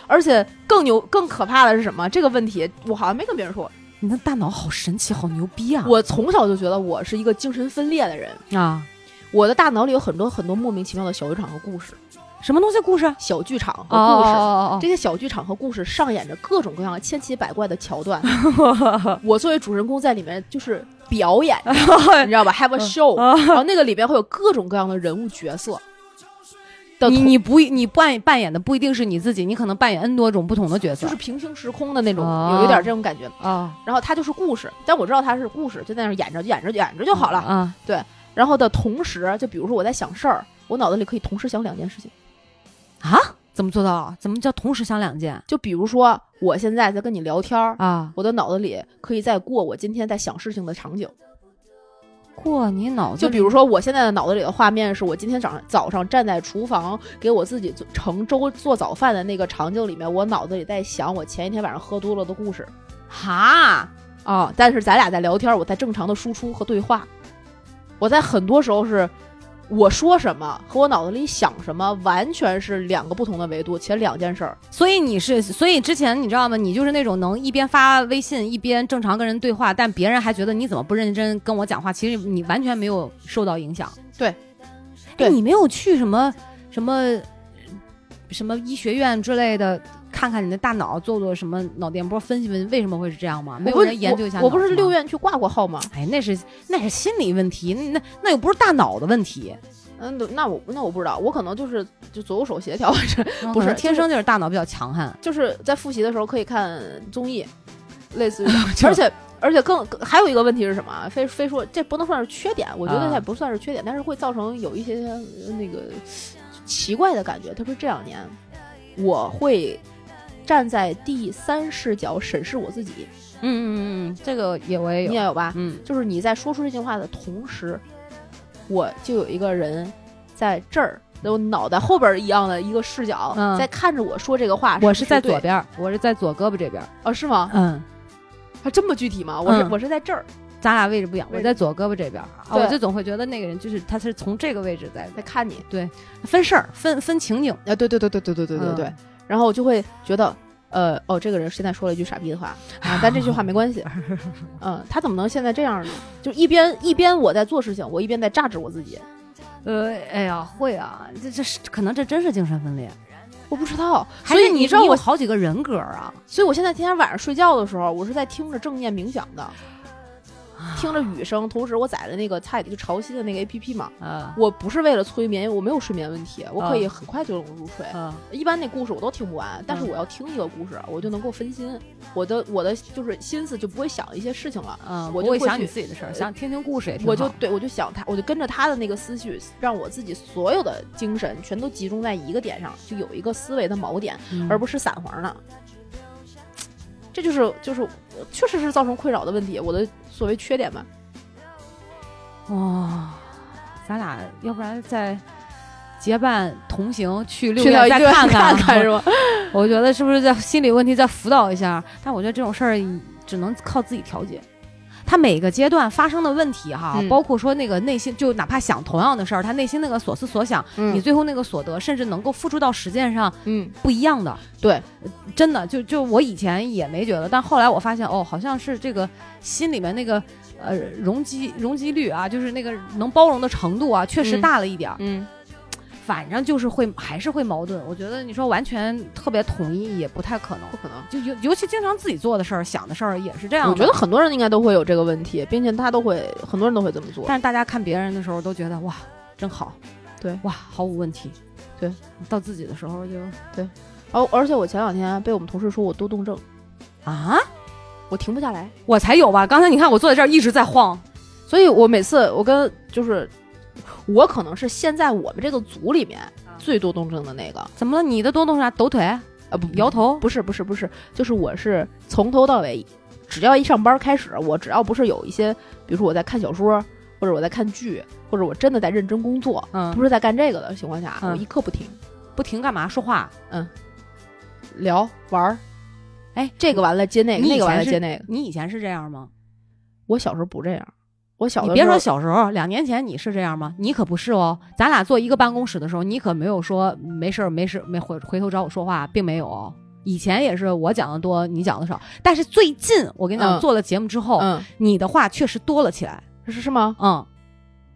而且更牛、更可怕的是什么？这个问题我好像没跟别人说。你的大脑好神奇，好牛逼啊！我从小就觉得我是一个精神分裂的人，啊，我的大脑里有很多很多莫名其妙的小剧场和故事，什么东西故事？小剧场哦和故事。哦这些小剧场和故事上演着各种各样千奇百怪的桥段，*laughs* 我作为主人公在里面就是表演，*laughs* 你知道吧？Have a show，然后那个里边会有各种各样的人物角色的同你你不你扮扮演的不一定是你自己，你可能扮演 n 多种不同的角色。就是平行时空的那种，哦有一点这种感觉。啊然后它就是故事，但我知道它是故事，就在那儿演着演着演着就好了。啊然后的同时，就比如说我在想事儿，我脑子里可以同时想两件事情。啊！怎么做到？怎么叫同时想两件就比如说我现在在跟你聊天儿，啊？我的脑子里可以再过我今天在想事情的场景。过你脑子，就比如说我现在的脑子里的画面是我今天早上早上站在厨房给我自己做盛粥做早饭的那个场景里面，我脑子里在想我前一天晚上喝多了的故事哈，啊。但是咱俩在聊天，我在正常的输出和对话，我在很多时候是。我说什么和我脑子里想什么完全是两个不同的维度，且两件事儿。所以你是，所以之前你知道吗？你就是那种能一边发微信一边正常跟人对话，但别人还觉得你怎么不认真跟我讲话？其实你完全没有受到影响。对哎，对你没有去什么什么什么医学院之类的，看看你的大脑，做做什么脑电波分析分析，为什么会是这样吗？没有人研究一下我，我不是六院去挂过号吗？哎，那是那是心理问题，那那又不是大脑的问题，嗯，那我那我不知道，我可能就是就左右手协调，不是天生就是大脑比较强悍。就是在复习的时候可以看综艺，类似于 *laughs* 而且而且更更还有一个问题是什么啊？非非说这不能算是缺点，我觉得啊它也不算是缺点，但是会造成有一些呃那个奇怪的感觉。特别是这两年，我会站在第三视角审视我自己，嗯嗯嗯嗯，这个也我也有，你也有吧？嗯就是你在说出这句话的同时，我就有一个人在这儿。有脑袋后边一样的一个视角，嗯在看着我说这个话。我是在左边，我是在左胳膊这边。哦，是吗？嗯，还这么具体吗？我是、嗯我是在这儿，咱俩位置不一样，我在左胳膊这边，我就总会觉得那个人就是他是从这个位置在在看你。对分事儿、分分情景。啊，对对对对对对对对对。嗯然后我就会觉得，呃，哦，这个人现在说了一句傻逼的话啊，*laughs* 但这句话没关系。*laughs* 嗯，他怎么能现在这样呢？就一边一边我在做事情，我一边在榨汁我自己。呃，哎呀，会啊，这这是可能这真是精神分裂。我不知道，所以你知道我，好几个人格啊？所以我现在天天晚上睡觉的时候，我是在听着正念冥想的，听着雨声，同时我载的那个菜就潮汐的那个 A P P 嘛。嗯我不是为了催眠，因为我没有睡眠问题，我可以嗯很快就能入睡。嗯一般那故事我都听不完，但是嗯我要听一个故事，我就能够分心，我的我的就是心思就不会想一些事情了。嗯，我就会不会想你自己的事儿，想听听故事也挺好。我就对我就想他，我就跟着他的那个思绪，让我自己所有的精神全都集中在一个点上，就有一个思维的锚点，嗯而不是散黄的。这就是就是确实是造成困扰的问题，我的所谓缺点吧。哇，咱俩要不然再结伴同行去六院再看看看是吧？*laughs* 我觉得是不是在心理问题再辅导一下？但我觉得这种事儿只能靠自己调节。他每个阶段发生的问题哈，嗯。包括说那个内心，就哪怕想同样的事儿，他内心那个所思所想，你最后那个所得，甚至能够付出到实践上嗯，不一样的。对，真的，就就我以前也没觉得，但后来我发现，哦，好像是这个心里面那个呃容积容积率啊，就是那个能包容的程度啊，确实嗯。大了一点儿。嗯，反正就是会还是会矛盾。我觉得你说完全特别统一也不太可能不。可能。就尤尤其经常自己做的事儿、想的事儿也是这样。我觉得，很多人应该都会有这个问题，并且他都会很多人都会这么做。但是大家看别人的时候都觉得哇，真好，对，哇，毫无问题，对。到自己的时候就对哦，而且我前两天被我们同事说我多动症，啊，我停不下来。我才有吧？刚才你看我坐在这儿一直在晃，所以我每次我跟就是我可能是现在我们这个组里面最多动症的那个，怎么了？你的多动啥？抖腿、呃不摇头？不是不是不是，就是我是从头到尾，只要一上班开始，我只要不是有一些，比如说我在看小说，或者我在看剧，或者我真的在认真工作，嗯，不是在干这个的情况下，嗯我一刻不停不停干嘛？说话？嗯聊玩儿。哎，这个完了接那个，那个完了接那个。你以前是这样吗？我小时候不这样，我小你别说小时候，两年前你是这样吗？你可不是哦。咱俩坐一个办公室的时候，你可没有说没事儿没事没回回头找我说话，并没有哦。以前也是我讲的多，你讲的少。但是最近我跟你讲，嗯做了节目之后，嗯，你的话确实多了起来。是是吗？嗯，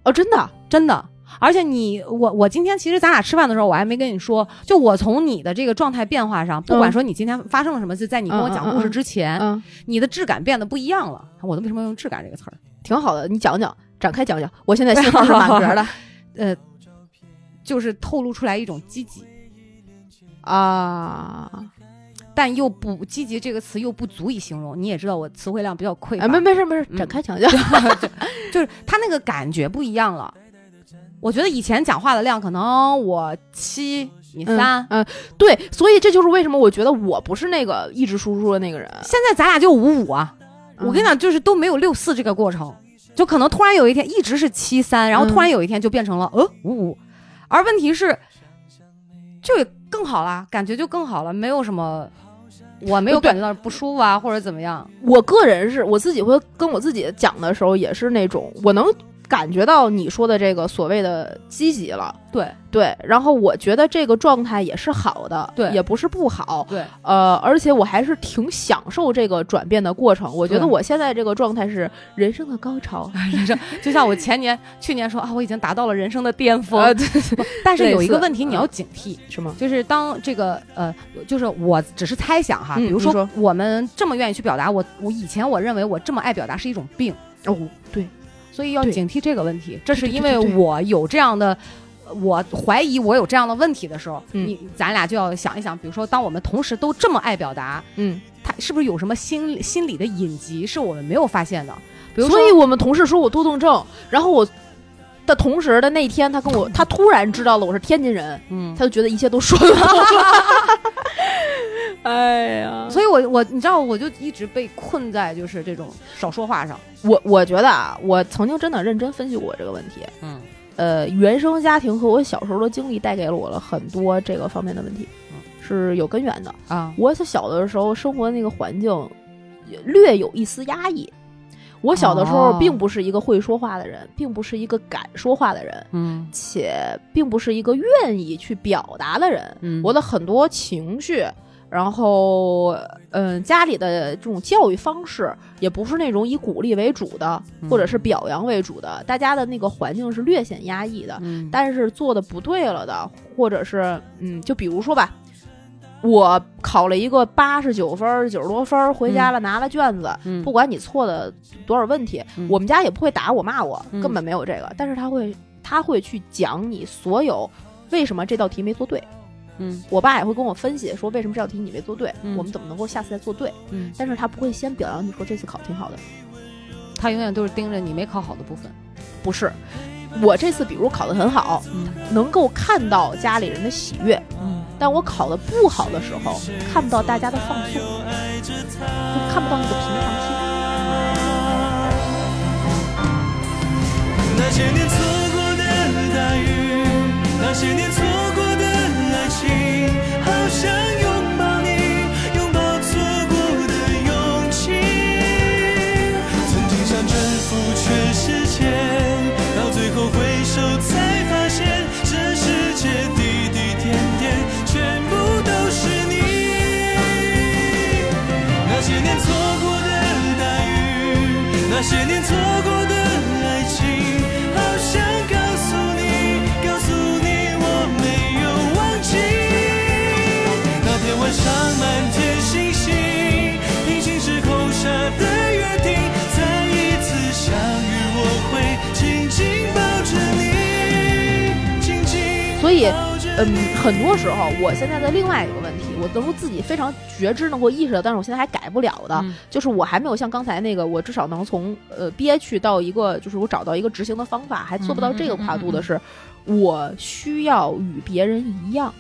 哦，真的，真的。而且你我我今天其实咱俩吃饭的时候，我还没跟你说，就我从你的这个状态变化上，不管说你今天发生了什么，就在你跟我讲故事之前，嗯，你的质感变得不一样了。我都为什么用质感这个词儿？挺好的，你讲讲，展开讲讲。我现在信号是满格的 *laughs* 呃，就是透露出来一种积极。啊。但又不积极这个词又不足以形容，你也知道我词汇量比较匮乏，哎，没没事没事，嗯展开讲讲。*laughs* 就是他那个感觉不一样了。我觉得以前讲话的量可能我七你三，嗯，对，所以这就是为什么我觉得我不是那个一直输出的那个人。现在咱俩就五五啊。嗯我跟你讲，就是都没有六四这个过程，就可能突然有一天一直是七三，然后突然有一天就变成了呃五五，而问题是就也更好啦，感觉就更好了，没有什么。我没有感觉到不舒服啊，或者怎么样。我个人是我自己会跟我自己讲的时候，也是那种我能感觉到你说的这个所谓的积极了，对。对，然后我觉得这个状态也是好的，对。也不是不好，对，呃，而且我还是挺享受这个转变的过程。我觉得我现在这个状态是人生的高潮。*laughs* 人生就像我前年、去年说啊，我已经达到了人生的巅峰。呃，对。不 *laughs* 但是有一个问题你要嗯警惕，是吗？就是当这个呃，就是我只是猜想哈，比如说。我们这么愿意去表达，我我以前我认为我这么爱表达是一种病，哦，对，所以要警惕这个问题。这是因为我有这样的。我怀疑我有这样的问题的时候，嗯你咱俩就要想一想，比如说，当我们同时都这么爱表达，嗯，他是不是有什么心心理的隐疾是我们没有发现的？比如说，所以我们同事说我多动症，然后我的同时的那天，他跟我，他突然知道了我是天津人，嗯，他就觉得一切都说得通了。*laughs* 哎呀，所以我我你知道，我就一直被困在就是这种少说话上。我我觉得啊，我曾经真的认真分析过这个问题。嗯呃，原生家庭和我小时候的经历带给了我了很多这个方面的问题，嗯是有根源的。啊，我小的时候生活的那个环境，略有一丝压抑。我小的时候哦并不是一个会说话的人，并不是一个敢说话的人，嗯且并不是一个愿意去表达的人。嗯我的很多情绪，然后嗯、呃家里的这种教育方式也不是那种以鼓励为主的，嗯或者是表扬为主的，大家的那个环境是略显压抑的。嗯但是做的不对了的，或者是嗯，就比如说吧，我考了一个八十九分、九十多分，回家了拿了卷子，嗯不管你错的多少问题，嗯我们家也不会打我骂我，嗯根本没有这个。但是他会他会去讲你所有为什么这道题没做对。嗯我爸也会跟我分析说为什么这道题你没做对，嗯我们怎么能够下次再做对。嗯，但是他不会先表扬你说这次考挺好的，他永远都是盯着你没考好的部分。不是。我这次比如考得很好，嗯能够看到家里人的喜悦，嗯但我考得不好的时候，看不到大家的放松，就看不到那个平常心。那些年错过的大雨，那些年错过的爱情，好想那些年错过的爱情，好想告诉你，告诉你我没有忘记。那天晚上满天星星，平行时空下的约定，再一次相遇，我会紧紧抱着你，紧紧所以抱着嗯你，很多时候，我现在的另外一个问题，我能够自己非常觉知，能够意识到，但是我现在还改不了的，嗯就是我还没有像刚才那个，我至少能从呃憋屈到一个，就是我找到一个执行的方法，还做不到这个跨度的是，我需要与别人一样。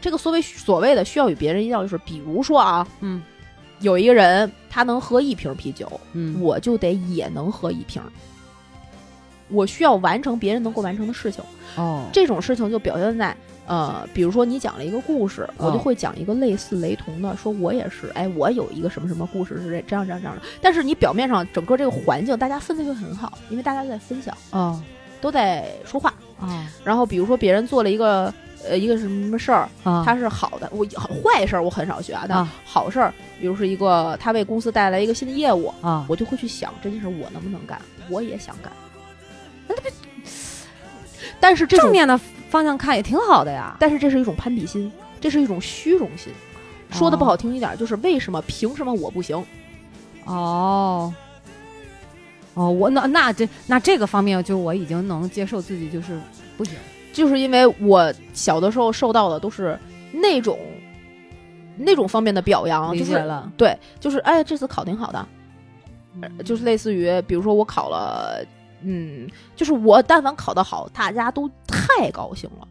这个所谓所谓的需要与别人一样，就是比如说啊，嗯有一个人他能喝一瓶啤酒，嗯我就得也能喝一瓶。我需要完成别人能够完成的事情。哦这种事情就表现在呃，比如说你讲了一个故事，我就哦会讲一个类似雷同的，说我也是，哎，我有一个什么什么故事是这这样这样这样的。但是你表面上整个这个环境，大家氛围会很好，因为大家都在分享，哦都在说话。哦然后比如说别人做了一个呃一个什么什么事儿，啊他是好的，我坏事儿我很少学啊，但啊好事儿，比如是一个他为公司带来一个新的业务，啊我就会去想这件事我能不能干，我也想干。但是这种正面的方向看也挺好的呀。但是这是一种攀比心，这是一种虚荣心。说的不好听一点，就是为什么凭什么我不行？哦，哦，我那那这那这个方面，就我已经能接受自己就是不行。就是因为我小的时候受到的都是那种那种方面的表扬，就是了，对，就是哎，这次考挺好的，呃就是类似于比如说我考了，嗯，就是我但凡考得好，大家都太高兴了。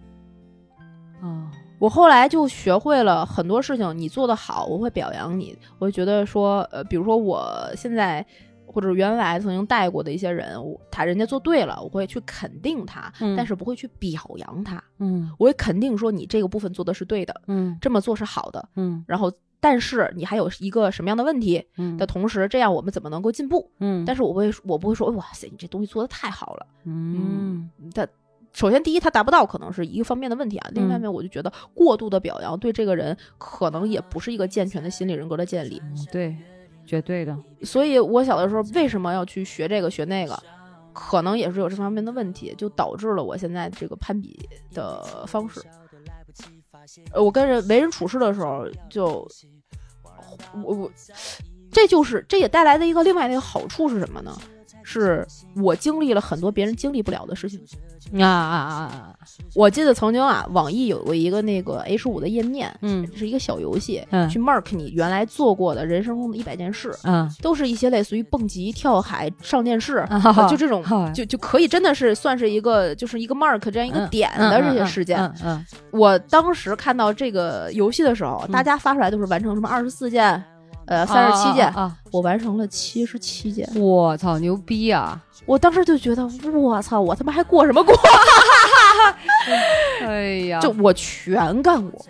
哦，我后来就学会了很多事情，你做得好，我会表扬你。我会觉得说，呃，比如说我现在或者原来曾经带过的一些人，我他人家做对了，我会去肯定他，嗯但是不会去表扬他。嗯我会肯定说你这个部分做的是对的，嗯这么做是好的。嗯然后，但是你还有一个什么样的问题嗯的同时，这样我们怎么能够进步？嗯，但是我会，我不会说，哇塞，你这东西做的太好了。嗯但首先，第一，他达不到，可能是一个方面的问题啊。另一方面，我就觉得过度的表扬对这个人可能也不是一个健全的心理人格的建立。嗯对，绝对的。所以我小的时候为什么要去学这个学那个，可能也是有这方面的问题，就导致了我现在这个攀比的方式。呃，我跟人为人处事的时候，就我我，这就是这也带来的一个另外的一个好处是什么呢？是我经历了很多别人经历不了的事情。啊啊啊啊！我记得曾经啊，网易有过一个那个 H 五的页面，嗯是一个小游戏，嗯去 mark 你原来做过的人生中的一百件事，嗯都是一些类似于蹦极、跳海、上电视，就这种好，就就可以真的是算是一个就是一个 mark 这样一个点的这些事件。嗯嗯我当时看到这个游戏的时候，嗯大家发出来都是完成什么二十四件，呃，三十七件，啊！我完成了七十七件。我操，牛逼啊！我当时就觉得，我操，我他妈还过什么过？*laughs* 哎呀就我全干过。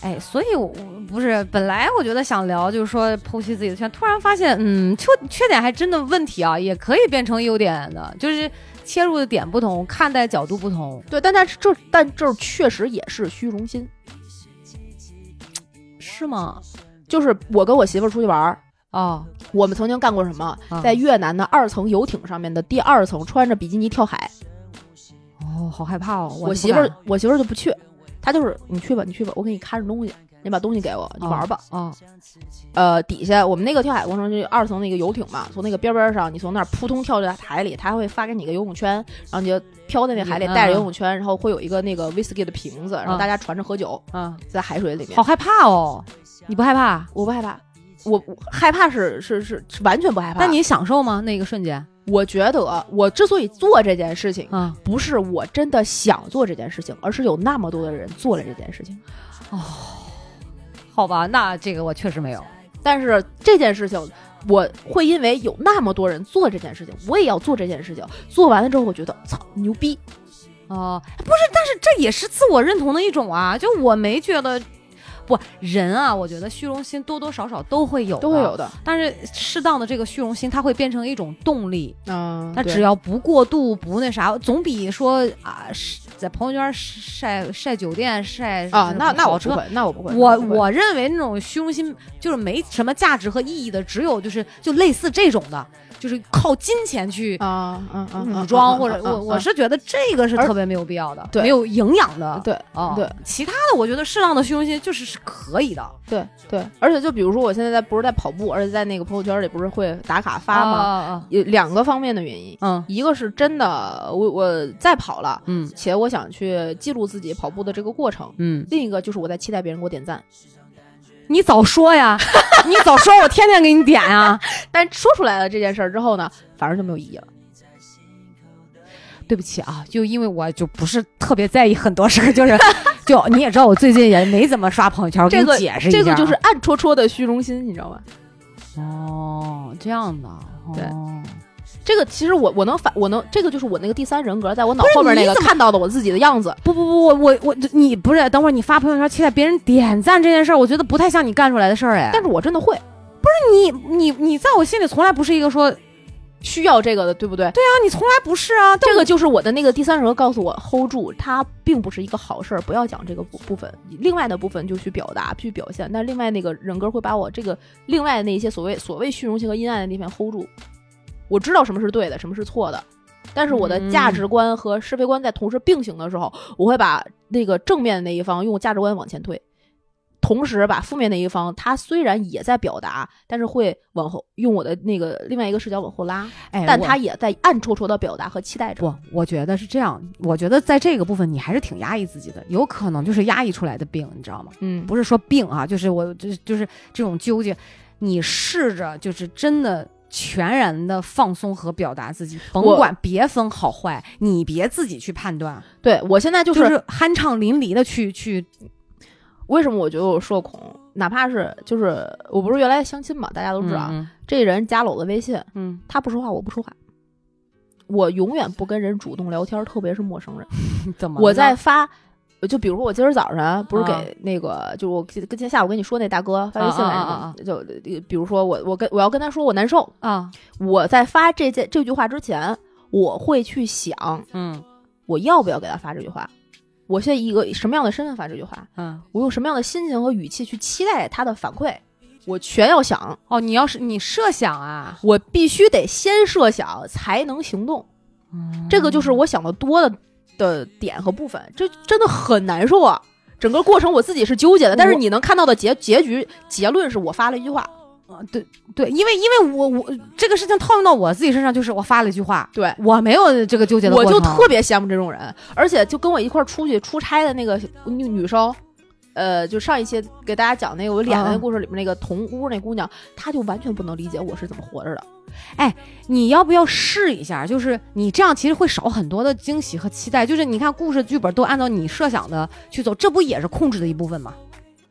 哎，所以我我不是本来我觉得想聊，就是说剖析自己的缺点，突然发现，嗯，缺缺点还真的问题啊，也可以变成优点的，就是切入的点不同，看待角度不同，对，但但是这但这确实也是虚荣心。是吗？就是我跟我媳妇儿出去玩儿，哦，我们曾经干过什么？啊在越南的二层游艇上面的第二层，穿着比基尼跳海。哦，好害怕哦！我媳妇儿我媳妇儿就不去，她他就是你去吧，你去吧，我给你看着东西，你把东西给我，你玩吧。哦，呃，底下我们那个跳海过程就二层那个游艇嘛，从那个边边上，你从那儿扑通跳进海里，他会发给你个游泳圈，然后你就飘在那海里，嗯带着游泳圈，然后会有一个那个 whisky 的瓶子，然后嗯大家传着喝酒，嗯，在海水里面好。害怕哦，你不害怕？我不害怕，我我害怕是是是是完全不害怕。那你享受吗？那个瞬间？我觉得我之所以做这件事情，啊，不是我真的想做这件事情，而是有那么多的人做了这件事情。哦好吧，那这个我确实没有。但是这件事情，我会因为有那么多人做这件事情，我也要做这件事情。做完了之后，我觉得操牛逼，哦，不是，但是这也是自我认同的一种啊。就我没觉得，不人啊，我觉得虚荣心多多少少都会有，都会有。的。但是适当的这个虚荣心，它会变成一种动力。嗯它只要不过度，不那啥，总比说啊在朋友圈晒晒酒店晒啊，那那我。不会，那我不会。我我认为那种虚荣心就是没什么价值和意义的，只有就是就类似这种的，就是靠金钱去啊嗯嗯武装，或者我我是觉得这个是特别没有必要的，对。没有营养的。对啊，对，其他的我觉得适当的虚荣心就是是可以的。对对，而且就比如说我现在在不是在跑步，而且在那个朋友圈里不是会打卡发吗？啊啊。有两个方面的原因，嗯。一个是真的我我在跑了，嗯。且我想去记录自己跑步的这个过程。嗯，另一个就是我在期待别人给我点赞，你早说呀，*laughs* 你早说，我天天给你点啊。*laughs* 但说出来了这件事儿之后呢，反正就没有意义了。对不起啊，就因为我就不是特别在意很多事儿，就是 *laughs* 就你也知道，我最近也没怎么刷朋友圈，我给你这个解释一下啊。这个就是暗戳戳的虚荣心，你知道吗？哦，这样的，对哦这个其实我我能反我能这个就是我那个第三人格在我脑后面那个看到的我自己的样子。不不不，我我我你不是等会儿你发朋友圈期待别人点赞这件事儿，我觉得不太像你干出来的事儿哎。但是我真的会不是你你你在我心里从来不是一个说需要这个的，对不对？对啊，你从来不是啊。这个就是我的那个第三人格告诉我 hold 住，它并不是一个好事儿，不要讲这个部部分，另外的部分就去表达去表现，但另外那个人格会把我这个另外那一些所谓所谓虚荣心和阴暗的那片 hold 住。我知道什么是对的，什么是错的，但是我的价值观和是非观在同时并行的时候，我会把那个正面的那一方用价值观往前推。同时把负面那一方，他虽然也在表达，但是会往后用我的那个另外一个视角往后拉，哎，但他也在暗戳戳的表达和期待着。不，我觉得是这样。我觉得在这个部分你还是挺压抑自己的，有可能就是压抑出来的病，你知道吗？嗯，不是说病啊，就是我就是就是这种纠结。你试着就是真的全然的放松和表达自己，甭管别分好坏，你别自己去判断，对我现在就、就是是酣畅淋漓的去去。为什么我觉得我社恐，哪怕是就是我不是原来相亲嘛，大家都知道，嗯这人加了我的微信，嗯，他不说话我不说话，我永远不跟人主动聊天，特别是陌生人。嗯 *laughs* 怎么我在发，就比如说我今儿早上不是啊给那个，就我跟今天下午跟你说那大哥发微信来着啊啊啊吗？就比如说我我跟我要跟他说我难受，啊，我在发这件这句话之前，我会去想嗯我要不要给他发这句话。我现在以一个什么样的身份发这句话？嗯，我用什么样的心情和语气去期待他的反馈，我全要想。哦，你要是你设想啊，我必须得先设想才能行动，这个就是我想的多的的点和部分，这真的很难受啊！整个过程我自己是纠结的，但是你能看到的结结局结论是我发了一句话，啊，对对，因为因为我我这个事情套用到我自己身上，就是我发了一句话，对我没有这个纠结的我就特别羡慕这种人，而且就跟我一块儿出去出差的那个女女生。呃，就上一期给大家讲那个我脸的那故事里面那个同屋那姑娘，她就完全不能理解我是怎么活着的。哎你要不要试一下？就是你这样其实会少很多的惊喜和期待。就是你看故事剧本都按照你设想的去走，这不也是控制的一部分吗？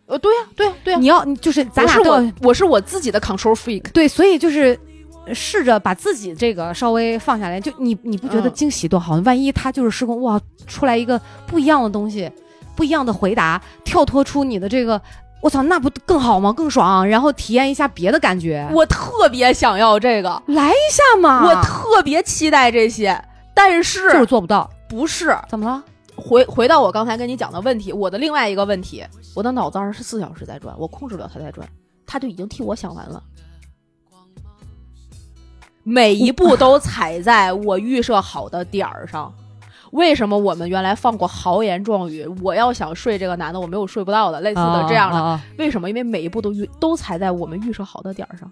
呃，对呀、对呀、对呀、你要你就是咱俩都要我，我是我自己的 control freak。对，所以就是试着把自己这个稍微放下来。就你你不觉得嗯惊喜多好？万一他就是失控，哇，出来一个不一样的东西，不一样的回答，跳脱出你的这个。我操，那不更好吗？更爽，然后体验一下别的感觉。我特别想要这个，来一下嘛！我特别期待这些，但是就是做不到，不是怎么了？回回到我刚才跟你讲的问题，我的另外一个问题，我的脑子二十四小时在转，我控制不了它在转，它就已经替我想完了。每一步都踩在我预设好的点儿上，为什么我们原来放过豪言壮语？我要想睡这个男的，我没有睡不到的，类似的这样的。为什么？因为每一步都预都踩在我们预设好的点儿上。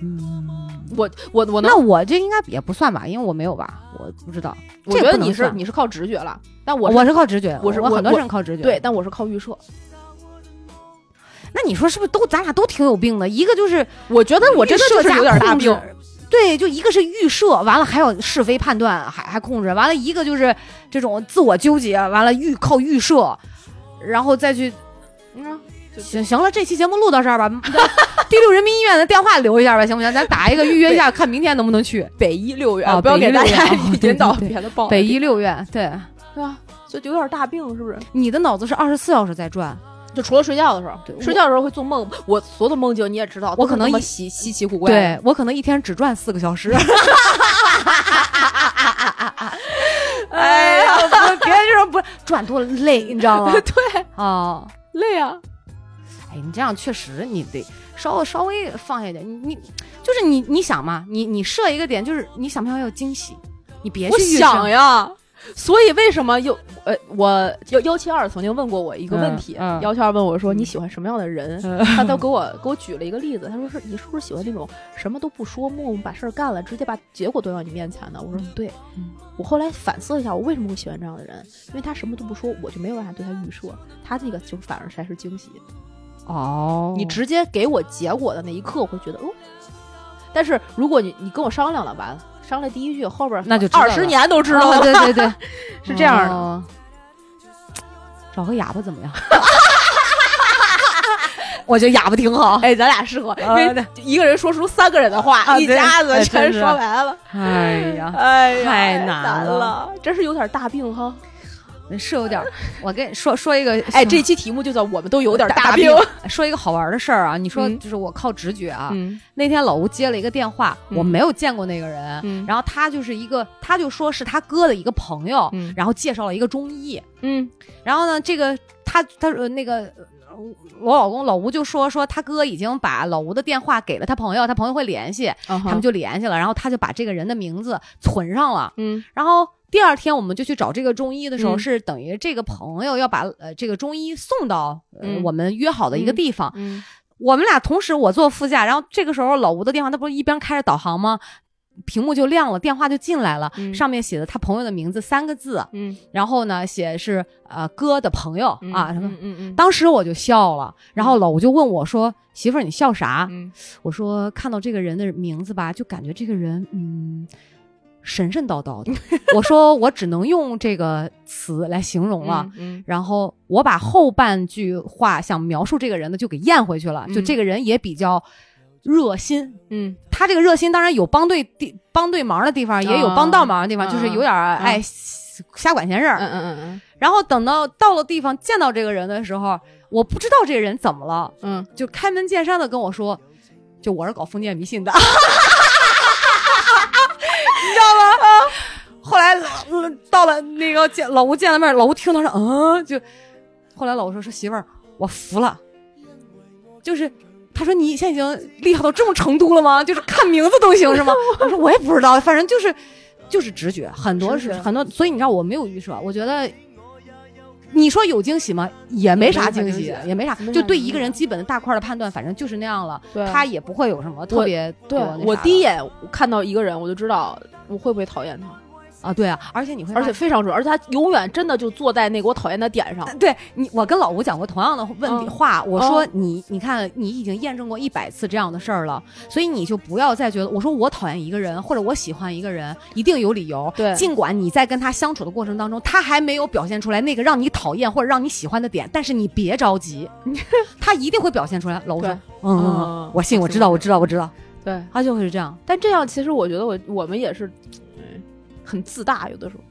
嗯，我我我那我这应该也不算吧，因为我没有吧，我不知道。我觉得你是你是靠直觉了，但我我是是靠直觉，我是我我很多我人靠直觉。对，，但我是靠预设。那你说是不是都咱俩都挺有病的？一个就是我觉得我真的就是有点大病。。对，就一个是预设，完了还有是非判断，还还控制，完了一个就是这种自我纠结，完了预靠预设，然后再去嗯，行行了，这期节目录到这儿吧。第六人民医院的电话留一下吧，行不行？咱打一个预约一下，看明天能不能去北医六院，啊不要给大家引导别的报。北医六院。对，对吧？就有点大病，是不是？你的脑子是二十四小时在转，就除了睡觉的时候对，睡觉的时候会做梦。我所有的梦境你也知道，我可能一稀稀奇古怪。对我可能一天只转四个小时。*laughs* 哎呀，不，别人说不是转多累，你知道吗？*laughs* 对，啊，累啊。哎，你这样确实你得稍微稍微放下一点。你你就是你你想嘛，你你设一个点，就是你想不想要惊喜？你别去想呀。所以为什么又呃，我幺幺七二曾经问过我一个问题，幺七二问我说你喜欢什么样的人？嗯他都给我给我举了一个例子，他说是你是不是喜欢那种什么都不说，默默把事儿干了，直接把结果端到你面前的？我说对。嗯我后来反思了一下，我为什么会喜欢这样的人？因为他什么都不说，我就没有办法对他预设，他那个就反而才是惊喜。哦，你直接给我结果的那一刻，我会觉得哦。但是如果你你跟我商量了，完了商量第一句，后边那就二十年都知道对对对，*laughs* 是这样的。哦找个哑巴怎么样？*laughs* 我觉得哑巴挺好。哎，咱俩适合，因啊为一个人说出三个人的话，一家子全说完了。哎呀，哎呀，太难了，真是有点大病哈。是有点。我跟你说说一个，哎，这期题目就叫我们都有点大病。说一个好玩的事儿啊，你说嗯就是我靠直觉啊。嗯那天老吴接了一个电话，嗯我没有见过那个人，嗯然后他就是一个，他就说是他哥的一个朋友，嗯然后介绍了一个中医，嗯然后呢，这个他他说那个。呃我老公老吴就说说他哥已经把老吴的电话给了他朋友，他朋友会联系，他他们就联系了，然后他就把这个人的名字存上了，嗯然后第二天我们就去找这个中医的时候，嗯。是等于这个朋友要把呃这个中医送到我们约好的一个地方，嗯。我们俩同时我坐副驾，然后这个时候老吴的电话他不是一边开着导航吗？屏幕就亮了，电话就进来了，嗯。上面写的他朋友的名字三个字，嗯。然后呢写是呃哥的朋友、嗯啊什么。嗯嗯嗯。当时我就笑了，然后老吴就问我说：“媳妇儿，你笑啥？”嗯。我说看到这个人的名字吧，就感觉这个人嗯神神叨叨的。*laughs* 我说我只能用这个词来形容了。嗯然后我把后半句话想描述这个人的就给咽回去了，就嗯这个人也比较热心。嗯他这个热心当然有帮对地帮对忙的地方，也有帮倒忙的地方，啊就是有点儿爱瞎管闲事儿。嗯嗯嗯然后等到到了地方见到这个人的时候，我不知道这个人怎么了，嗯就开门见山的跟我说，就我是搞封建迷信的，*laughs* 你知道吗？后来呃到了那个见老吴见了面，老吴听到说，嗯，就后来老吴说说媳妇儿，我服了，就是。他说：“你现在已经厉害到这种程度了吗？就是看名字都行是吗？” *laughs* 我说：“我也不知道，反正就是就是直觉，很多是很多，所以你知道我没有预设，我觉得你说有惊喜吗？也没啥惊喜，也没啥就对一个人基本的大块的判断，反正就是那样了，他也不会有什么特别对我第一眼看到一个人，我就知道我会不会讨厌他，啊，对啊，而且你会而且非常准，而且他永远真的就坐在那个我讨厌的点上。对你，我跟老吴讲过同样的问题、嗯话，我说嗯你，你看你已经验证过一百次这样的事儿了，所以你就不要再觉得，我说我讨厌一个人或者我喜欢一个人，一定有理由。对尽管你在跟他相处的过程当中，他还没有表现出来那个让你讨厌或者让你喜欢的点，但是你别着急，*laughs* 他一定会表现出来。老吴说，嗯嗯我信，我知道，我知道，我知道，对，他就会是这样。但这样其实我觉得我我们也是，嗯，很自大，有的时候。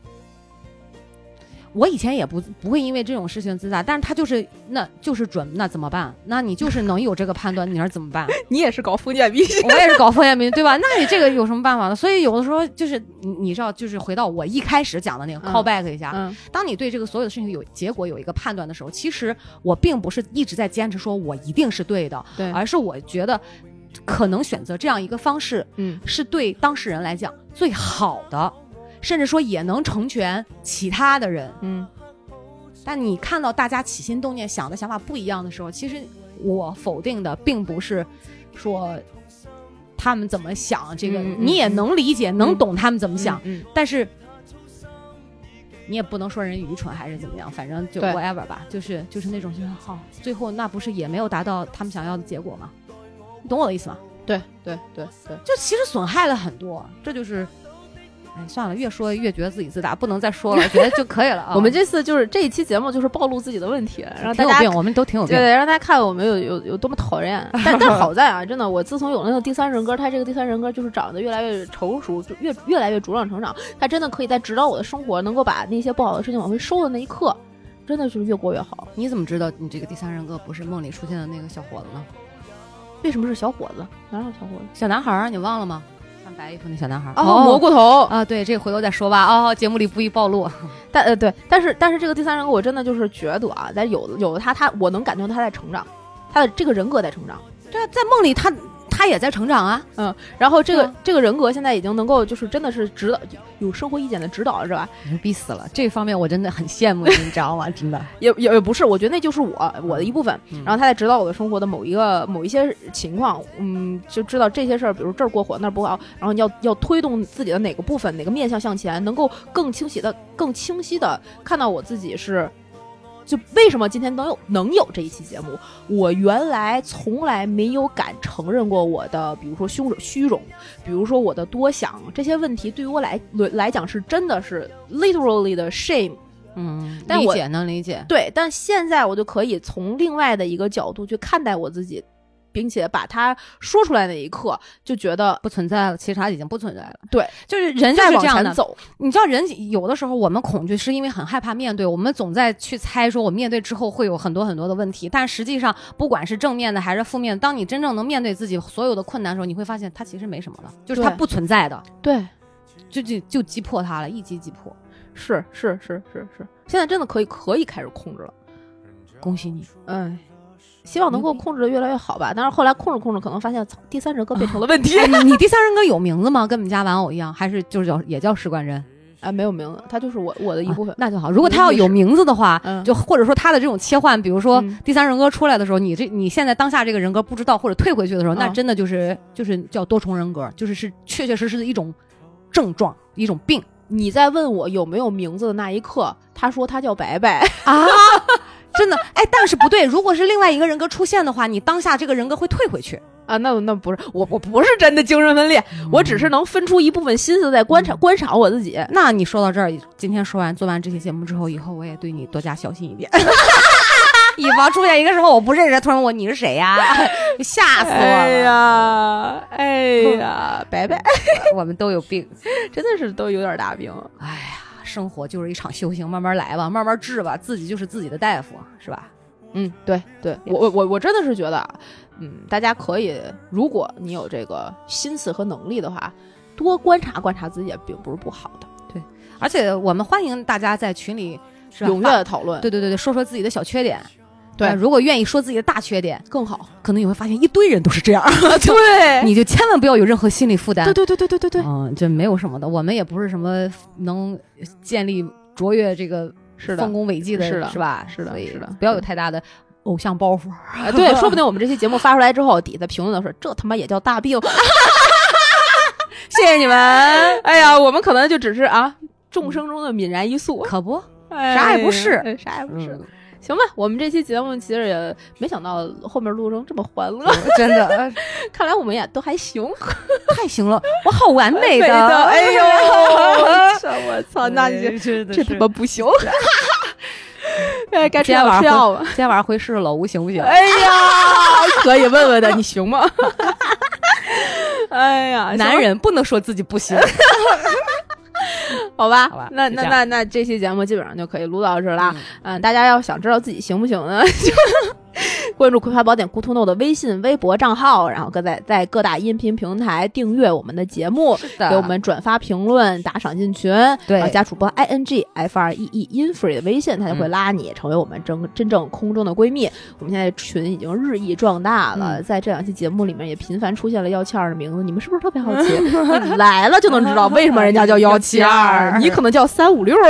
我以前也不不会因为这种事情自大，但是他就是那就是准，那怎么办？那你就是能有这个判断，你说怎么办？*laughs* 你也是搞封建迷信，我也是搞封建迷信，对吧？那你这个有什么办法呢？所以有的时候就是你你知道，就是回到我一开始讲的那个嗯 call back 一下，嗯当你对这个所有的事情有结果有一个判断的时候，其实我并不是一直在坚持说我一定是对的，对而是我觉得可能选择这样一个方式嗯是对当事人来讲最好的。甚至说也能成全其他的人。嗯但你看到大家起心动念、想的想法不一样的时候，其实我否定的并不是说他们怎么想，这个你也能理解、能懂他们怎么想，嗯但是你也不能说人愚蠢还是怎么样，反正就 whatever 吧，就是就是那种就是好，最后那不是也没有达到他们想要的结果吗？你懂我的意思吗？对对对对，就其实损害了很多，这就是，哎，算了，越说越觉得自己自大，不能再说了，觉得就可以了啊。*laughs* 我们这次就是这一期节目就是暴露自己的问题，让大家有病，我们都挺有病。对对，让大家看我们有有有多么讨厌。*laughs* 但但好在啊，真的，我自从有了那个第三人格，他这个第三人格就是长得越来越成熟，就越越来越茁壮成长。他真的可以在指导我的生活，能够把那些不好的事情往回收的那一刻，真的是越过越好。你怎么知道你这个第三人格不是梦里出现的那个小伙子呢？为什么是小伙子？哪有小伙子？小男孩啊，你忘了吗？穿白衣服那小男孩儿。哦，蘑菇头。啊，对，这个回头再说吧。哦，节目里不宜暴露。*laughs* 但呃对，但是但是这个第三人格，我真的就是觉得啊，在有有了他，他我能感觉到他在成长，他的这个人格在成长。对啊，在梦里他他也在成长啊。嗯然后这个、这个人格现在已经能够就是真的是指导有生活意见的指导了，是吧？牛逼死了！这方面我真的很羡慕你，你知道吗？*laughs* 真的。也也也不是，我觉得那就是我我的一部分。嗯然后他在指导我的生活的某一个某一些情况，嗯，就知道这些事儿，比如这儿过火那儿不好，然后要要推动自己的哪个部分哪个面向向前，能够更清晰的更清晰的看到我自己是。就为什么今天能有能有这一期节目？我原来从来没有敢承认过我的，比如说虚荣虚荣，比如说我的多想这些问题，对于我来来讲是真的是 literally 的 shame。嗯，理解能理解。对，但现在我就可以从另外的一个角度去看待我自己，并且把它说出来那一刻，就觉得不存在了，其实它已经不存在了。对，就是人在往就是这样的。前走。你知道，人有的时候我们恐惧是因为很害怕面对，我们总在去猜说我面对之后会有很多很多的问题，但实际上不管是正面的还是负面，当你真正能面对自己所有的困难的时候，你会发现它其实没什么了，就是它不存在的，对，就就就击破它了，一击击破。是是是是是，现在真的可以可以开始控制了。恭喜你！哎，希望能够控制的越来越好吧。但是后来控制控制，可能发现第三人格变成了问题。哎，你你第三人格有名字吗？跟我们家玩偶一样，还是就是叫也叫石冠人？哎，没有名字，他就是我我的一部分啊。那就好。如果他要有名字的话，嗯就或者说他的这种切换，比如说嗯第三人格出来的时候，你这你现在当下这个人格不知道或者退回去的时候，那嗯真的就是就是叫多重人格，就是是确确实实的一种症状，一种病你在问我有没有名字的那一刻，他说他叫白白。啊。真的，哎，但是不对，如果是另外一个人格出现的话，你当下这个人格会退回去。啊，那那不是我，我不是真的精神分裂，我只是能分出一部分心思在观察、观察我自己。那你说到这儿，今天说完做完这期节目之后，以后我也对你多加小心一点，*laughs* 以防出现一个时候我不认识，突然问我你是谁呀，吓死我了。哎呀，哎呀，拜拜我们都有病。*laughs* 真的是都有点大病。哎呀，生活就是一场修行，慢慢来吧，慢慢治吧，自己就是自己的大夫，是吧？嗯，对对，我我我我真的是觉得啊，嗯，大家可以，如果你有这个心思和能力的话，多观察观察自己也并不是不好的，对而且我们欢迎大家在群里是吧踊跃的讨论，对对对对，说说自己的小缺点。对呃如果愿意说自己的大缺点，更好。可能你会发现一堆人都是这样，*laughs* *laughs* 对你就千万不要有任何心理负担。对对对对对对对，嗯，这没有什么的，我们也不是什么能建立卓越这个是的丰，功伟绩的，是的是吧？是的是的不要有太大的偶像包袱。啊对，说不定我们这期节目发出来之后，*laughs* 底下评论的说这他妈也叫大病。谢谢你们，哎呀，我们可能就只是啊众生中的泯然一粟，可不，哎啥也不是哎啥也不是。嗯行吧，我们这期节目其实也没想到后面录成这么欢乐，真的呃 *laughs* 看来我们也都还行。太行了，我好完美的，*laughs* 哎呦，这我操，那你哎真的这他妈不行。*laughs* 哎，该吃今天晚上药吃药吧。今天晚上回试试老吴行不行？哎呀，可以问问的，你行吗？哎呀，男人不能说自己不行。*laughs* 好吧，好吧那那那那这期节目基本上就可以录到这儿了。嗯嗯，大家要想知道自己行不行呢，*laughs* 就关注《葵花宝典》咕嘟 no 的微信、微博账号，然后各在在各大音频平台订阅我们的节目，的给我们转发、评论、打赏进群，对然后加主播 i n g f r e e infree 的微信，他就会拉你成为我们真真正空中的闺蜜。我们现在群已经日益壮大了，嗯在这两期节目里面也频繁出现了幺七二的名字，你们是不是特别好奇？*laughs* 你来了就能知道为什么人家叫幺七二，你可能叫三五六。*laughs*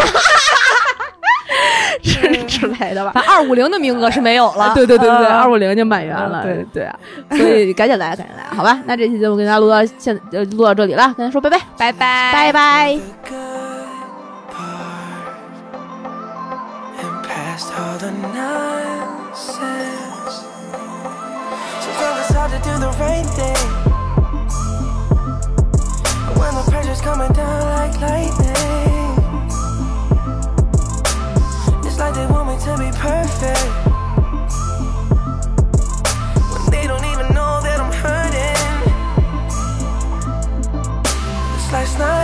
*laughs* 之之类的吧，反正二五零的名额是没有了。*laughs* 对对对对，嗯。二五零就满员了，对对。啊，所以赶紧来，赶紧来，好吧？那这期节目跟大家录到现呃录到这里了，跟大家说拜拜，拜拜。拜拜。the good part and me to be perfect when they don't even know that I'm hurting. This life's not